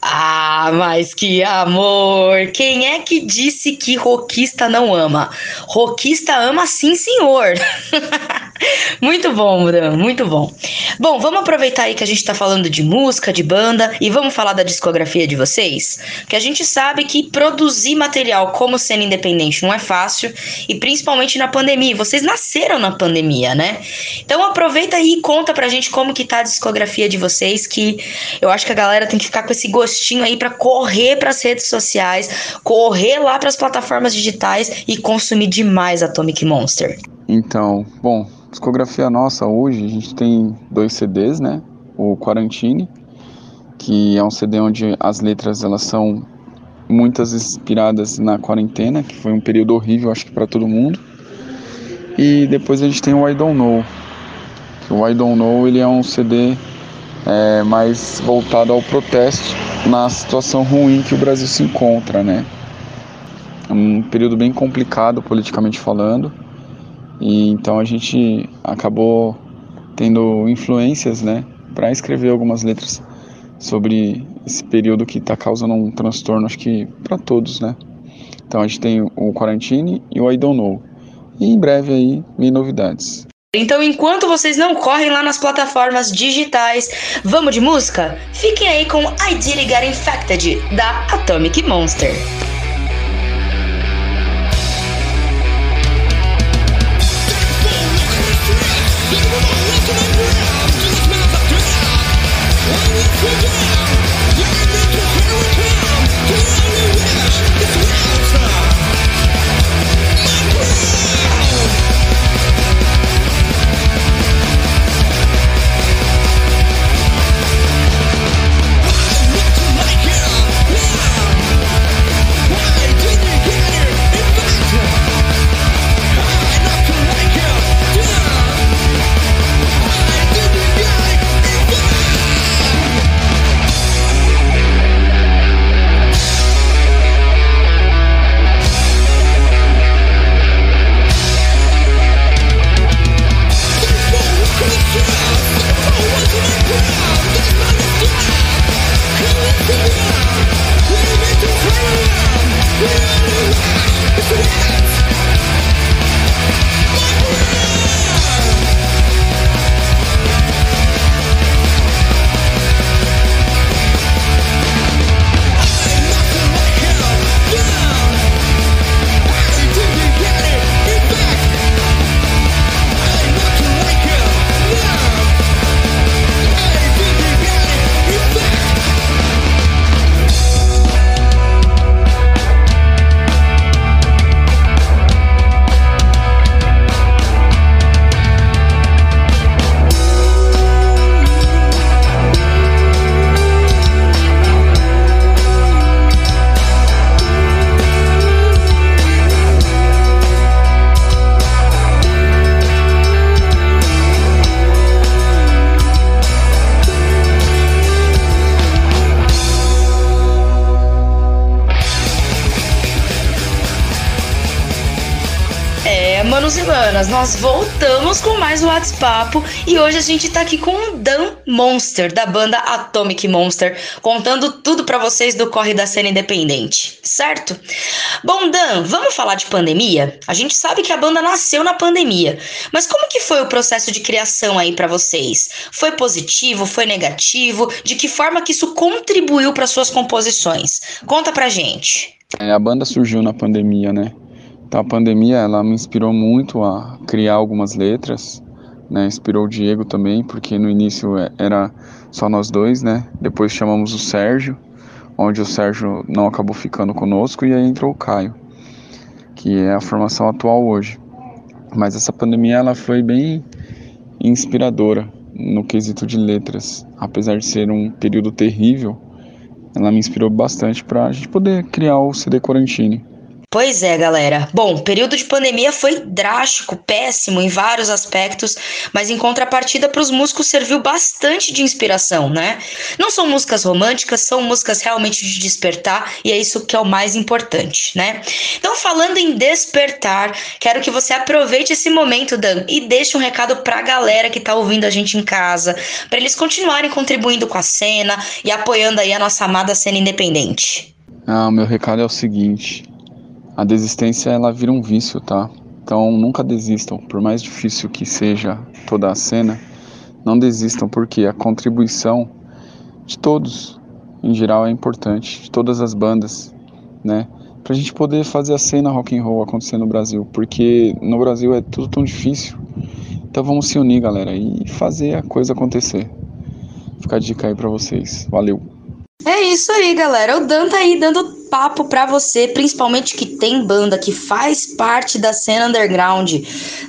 S3: Ah, mas que amor! Quem é que disse que roquista não ama? Roquista ama sim, senhor! muito bom, Muran, muito bom. Bom, vamos aproveitar aí que a gente tá falando de música, de banda, e vamos falar da discografia de vocês? Porque a gente sabe que produzir material como cena independente não é fácil, e principalmente na pandemia. Vocês nasceram na pandemia, né? Então aproveita aí e conta pra gente como que tá a discografia de vocês, que eu acho que a galera tem que ficar com esse gostinho aí pra correr pras redes sociais, correr lá pras plataformas digitais e consumir demais Atomic Monster.
S21: Então, bom, discografia nossa hoje, a gente tem dois CDs, né? O Quarantine, que é um CD onde as letras elas são muitas inspiradas na quarentena, que foi um período horrível, acho que para todo mundo. E depois a gente tem o I Don't Know. O I Don't Know ele é um CD é, mais voltado ao protesto na situação ruim que o Brasil se encontra, né? Um período bem complicado politicamente falando. E então a gente acabou tendo influências, né, para escrever algumas letras sobre esse período que está causando um transtorno, acho que para todos, né? Então a gente tem o Quarantine e o I Don't Know. E em breve aí novidades.
S3: Então, enquanto vocês não correm lá nas plataformas digitais, vamos de música? Fiquem aí com I Did It Get Infected, da Atomic Monster. Nós voltamos com mais um WhatsApp e hoje a gente tá aqui com o Dan Monster, da banda Atomic Monster, contando tudo pra vocês do corre da cena independente, certo? Bom, Dan, vamos falar de pandemia? A gente sabe que a banda nasceu na pandemia, mas como que foi o processo de criação aí pra vocês? Foi positivo, foi negativo? De que forma que isso contribuiu para suas composições? Conta pra gente.
S21: É, a banda surgiu na pandemia, né? Então a pandemia ela me inspirou muito a criar algumas letras, né? Inspirou o Diego também, porque no início é, era só nós dois, né? Depois chamamos o Sérgio, onde o Sérgio não acabou ficando conosco e aí entrou o Caio, que é a formação atual hoje. Mas essa pandemia ela foi bem inspiradora no quesito de letras, apesar de ser um período terrível, ela me inspirou bastante para a gente poder criar o CD Quarantine.
S3: Pois é, galera. Bom, período de pandemia foi drástico, péssimo em vários aspectos, mas em contrapartida para os músicos serviu bastante de inspiração, né? Não são músicas românticas, são músicas realmente de despertar e é isso que é o mais importante, né? Então, falando em despertar, quero que você aproveite esse momento, Dan, e deixe um recado para a galera que tá ouvindo a gente em casa, para eles continuarem contribuindo com a cena e apoiando aí a nossa amada cena independente.
S21: Ah, o meu recado é o seguinte: a desistência ela vira um vício, tá? Então nunca desistam, por mais difícil que seja toda a cena, não desistam porque a contribuição de todos, em geral, é importante, de todas as bandas, né? Pra gente poder fazer a cena rock and roll acontecer no Brasil, porque no Brasil é tudo tão difícil. Então vamos se unir, galera, e fazer a coisa acontecer. Fica a dica aí pra vocês. Valeu.
S3: É isso aí, galera. O Dan tá aí dando papo pra você, principalmente que tem banda, que faz parte da cena underground.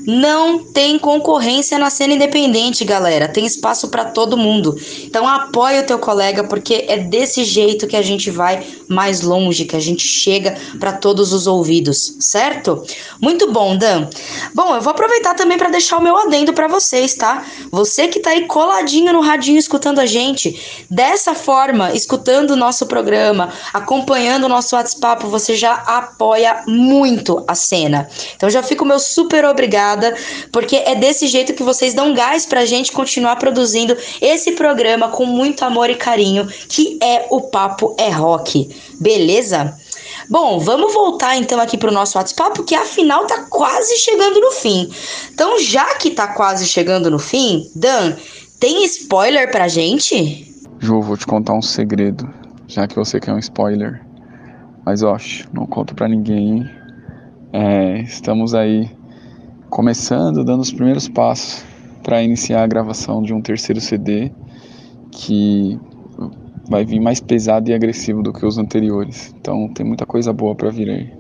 S3: Não tem concorrência na cena independente, galera. Tem espaço pra todo mundo. Então apoia o teu colega, porque é desse jeito que a gente vai mais longe, que a gente chega pra todos os ouvidos, certo? Muito bom, Dan. Bom, eu vou aproveitar também pra deixar o meu adendo pra vocês, tá? Você que tá aí coladinho no radinho escutando a gente, dessa forma, escutando o nosso programa, acompanhando nosso WhatsApp, você já apoia muito a cena. Então já fico meu super obrigada, porque é desse jeito que vocês dão gás pra gente continuar produzindo esse programa com muito amor e carinho, que é o Papo é Rock. Beleza? Bom, vamos voltar então aqui pro nosso WhatsApp, porque afinal tá quase chegando no fim. Então, já que tá quase chegando no fim, Dan, tem spoiler pra gente?
S21: Ju, vou te contar um segredo, já que você quer um spoiler. Mas ó, não conto pra ninguém. É, estamos aí começando, dando os primeiros passos para iniciar a gravação de um terceiro CD que vai vir mais pesado e agressivo do que os anteriores. Então tem muita coisa boa para vir aí.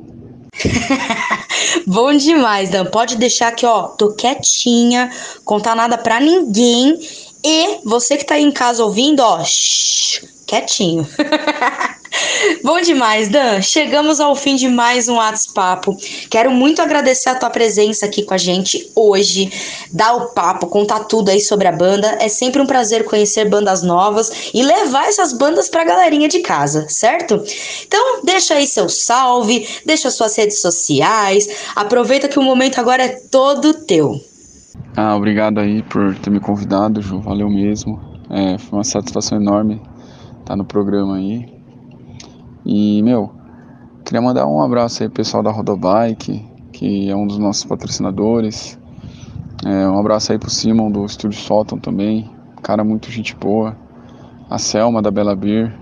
S3: Bom demais, Dan. Pode deixar que, ó, tô quietinha, contar nada pra ninguém. E você que tá aí em casa ouvindo, ó, shh, quietinho. Bom demais, Dan. Chegamos ao fim de mais um WhatsApp. Quero muito agradecer a tua presença aqui com a gente hoje. Dar o papo, contar tudo aí sobre a banda. É sempre um prazer conhecer bandas novas e levar essas bandas pra galerinha de casa, certo? Então, deixa aí seu salve, deixa suas redes sociais. Aproveita que o momento agora é todo teu.
S21: Ah, obrigado aí por ter me convidado, Ju. Valeu mesmo. É, foi uma satisfação enorme estar no programa aí. E, meu, queria mandar um abraço aí pessoal da Rodobike, que é um dos nossos patrocinadores. É, um abraço aí pro Simon do Estúdio Solton também, cara muito gente boa. A Selma da Bela Beer,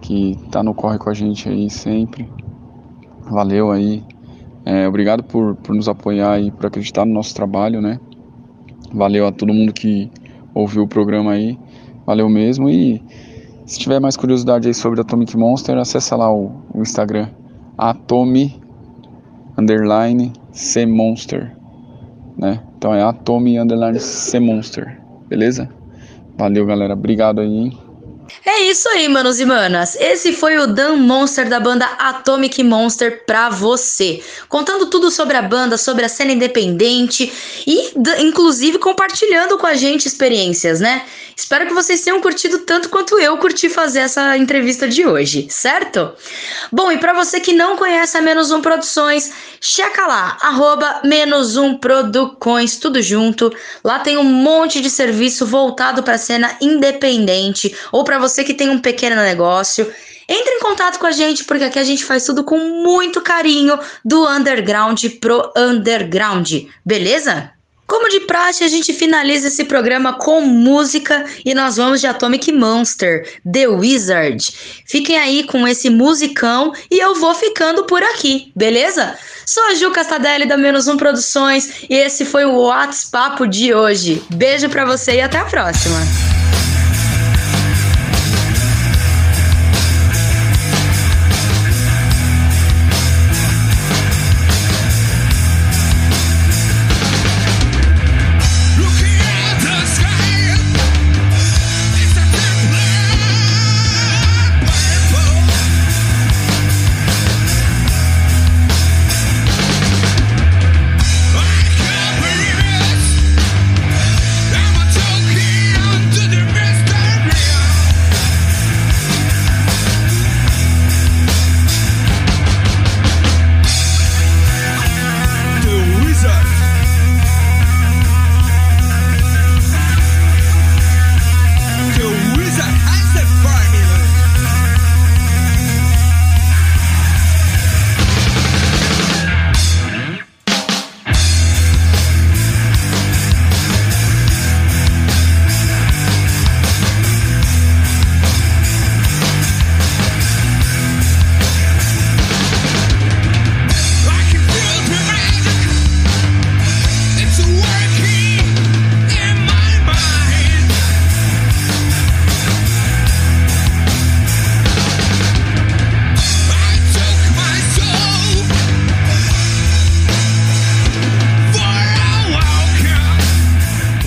S21: que tá no corre com a gente aí sempre. Valeu aí. É, obrigado por, por nos apoiar e por acreditar no nosso trabalho, né? Valeu a todo mundo que ouviu o programa aí. Valeu mesmo. E se tiver mais curiosidade aí sobre Atomic Monster, acessa lá o, o Instagram. Atomi underline C Monster. Né? Então é Atomi underline C Monster. Beleza? Valeu, galera. Obrigado aí. hein?
S3: É isso aí, manos e manas. Esse foi o Dan Monster da banda Atomic Monster pra você. Contando tudo sobre a banda, sobre a cena independente e, inclusive, compartilhando com a gente experiências, né? Espero que vocês tenham curtido tanto quanto eu curti fazer essa entrevista de hoje, certo? Bom, e pra você que não conhece a Menos Um Produções, checa lá, arroba Menos Um Producões, tudo junto. Lá tem um monte de serviço voltado pra cena independente ou pra você que tem um pequeno negócio. Entre em contato com a gente, porque aqui a gente faz tudo com muito carinho do underground pro underground, beleza? Como de praxe, a gente finaliza esse programa com música e nós vamos de Atomic Monster, The Wizard. Fiquem aí com esse musicão e eu vou ficando por aqui, beleza? Sou a Ju Castadelli da Menos Um Produções e esse foi o WhatsApp de hoje. Beijo pra você e até a próxima.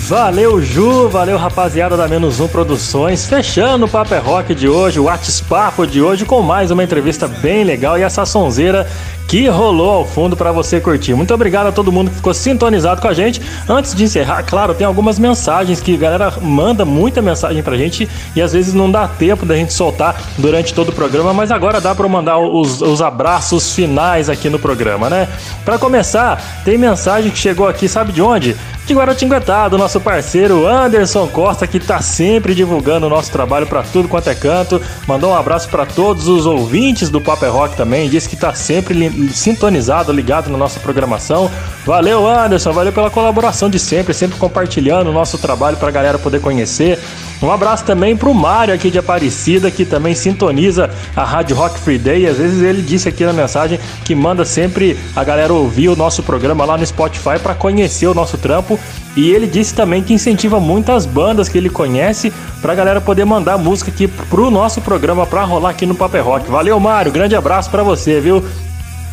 S2: Valeu, Ju, valeu, rapaziada da Menos Um Produções. Fechando o Paper Rock de hoje, o WhatsApp de hoje, com mais uma entrevista bem legal e essa sonzeira que rolou ao fundo para você curtir. Muito obrigado a todo mundo que ficou sintonizado com a gente. Antes de encerrar, claro, tem algumas mensagens que a galera manda muita mensagem pra gente e às vezes não dá tempo da gente soltar durante todo o programa, mas agora dá para mandar os, os abraços finais aqui no programa, né? Para começar, tem mensagem que chegou aqui, sabe de onde? De Guaratinguetá, do nosso parceiro Anderson Costa, que tá sempre divulgando o nosso trabalho para tudo quanto é canto. Mandou um abraço para todos os ouvintes do Paper Rock também. Disse que tá sempre li- sintonizado, ligado na nossa programação. Valeu, Anderson, valeu pela colaboração de sempre, sempre compartilhando o nosso trabalho pra galera poder conhecer. Um abraço também pro Mário aqui de Aparecida, que também sintoniza a Rádio Rock Free Day. Às vezes ele disse aqui na mensagem que manda sempre a galera ouvir o nosso programa lá no Spotify para conhecer o nosso trampo. E ele disse também que incentiva muitas bandas que ele conhece pra galera poder mandar música aqui pro nosso programa pra rolar aqui no Paper Rock. Valeu, Mário. Grande abraço pra você, viu?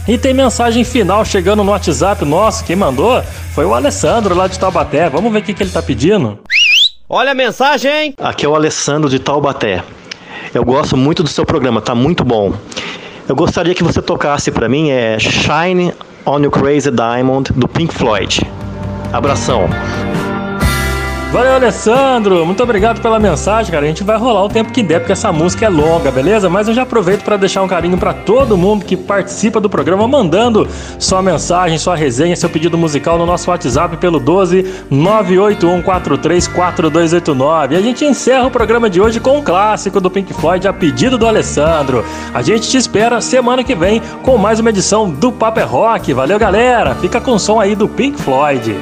S2: E tem mensagem final chegando no WhatsApp nosso. Quem mandou foi o Alessandro lá de Taubaté. Vamos ver o que, que ele tá pedindo.
S22: Olha a mensagem?
S23: Aqui é o Alessandro de Taubaté. Eu gosto muito do seu programa, tá muito bom. Eu gostaria que você tocasse pra mim é Shine on You Crazy Diamond do Pink Floyd. Abração.
S2: Valeu, Alessandro. Muito obrigado pela mensagem, cara. A gente vai rolar o tempo que der, porque essa música é longa, beleza? Mas eu já aproveito para deixar um carinho para todo mundo que participa do programa, mandando sua mensagem, sua resenha, seu pedido musical no nosso WhatsApp pelo 12 981434289. E a gente encerra o programa de hoje com um clássico do Pink Floyd a pedido do Alessandro. A gente te espera semana que vem com mais uma edição do Paper Rock. Valeu, galera. Fica com o som aí do Pink Floyd.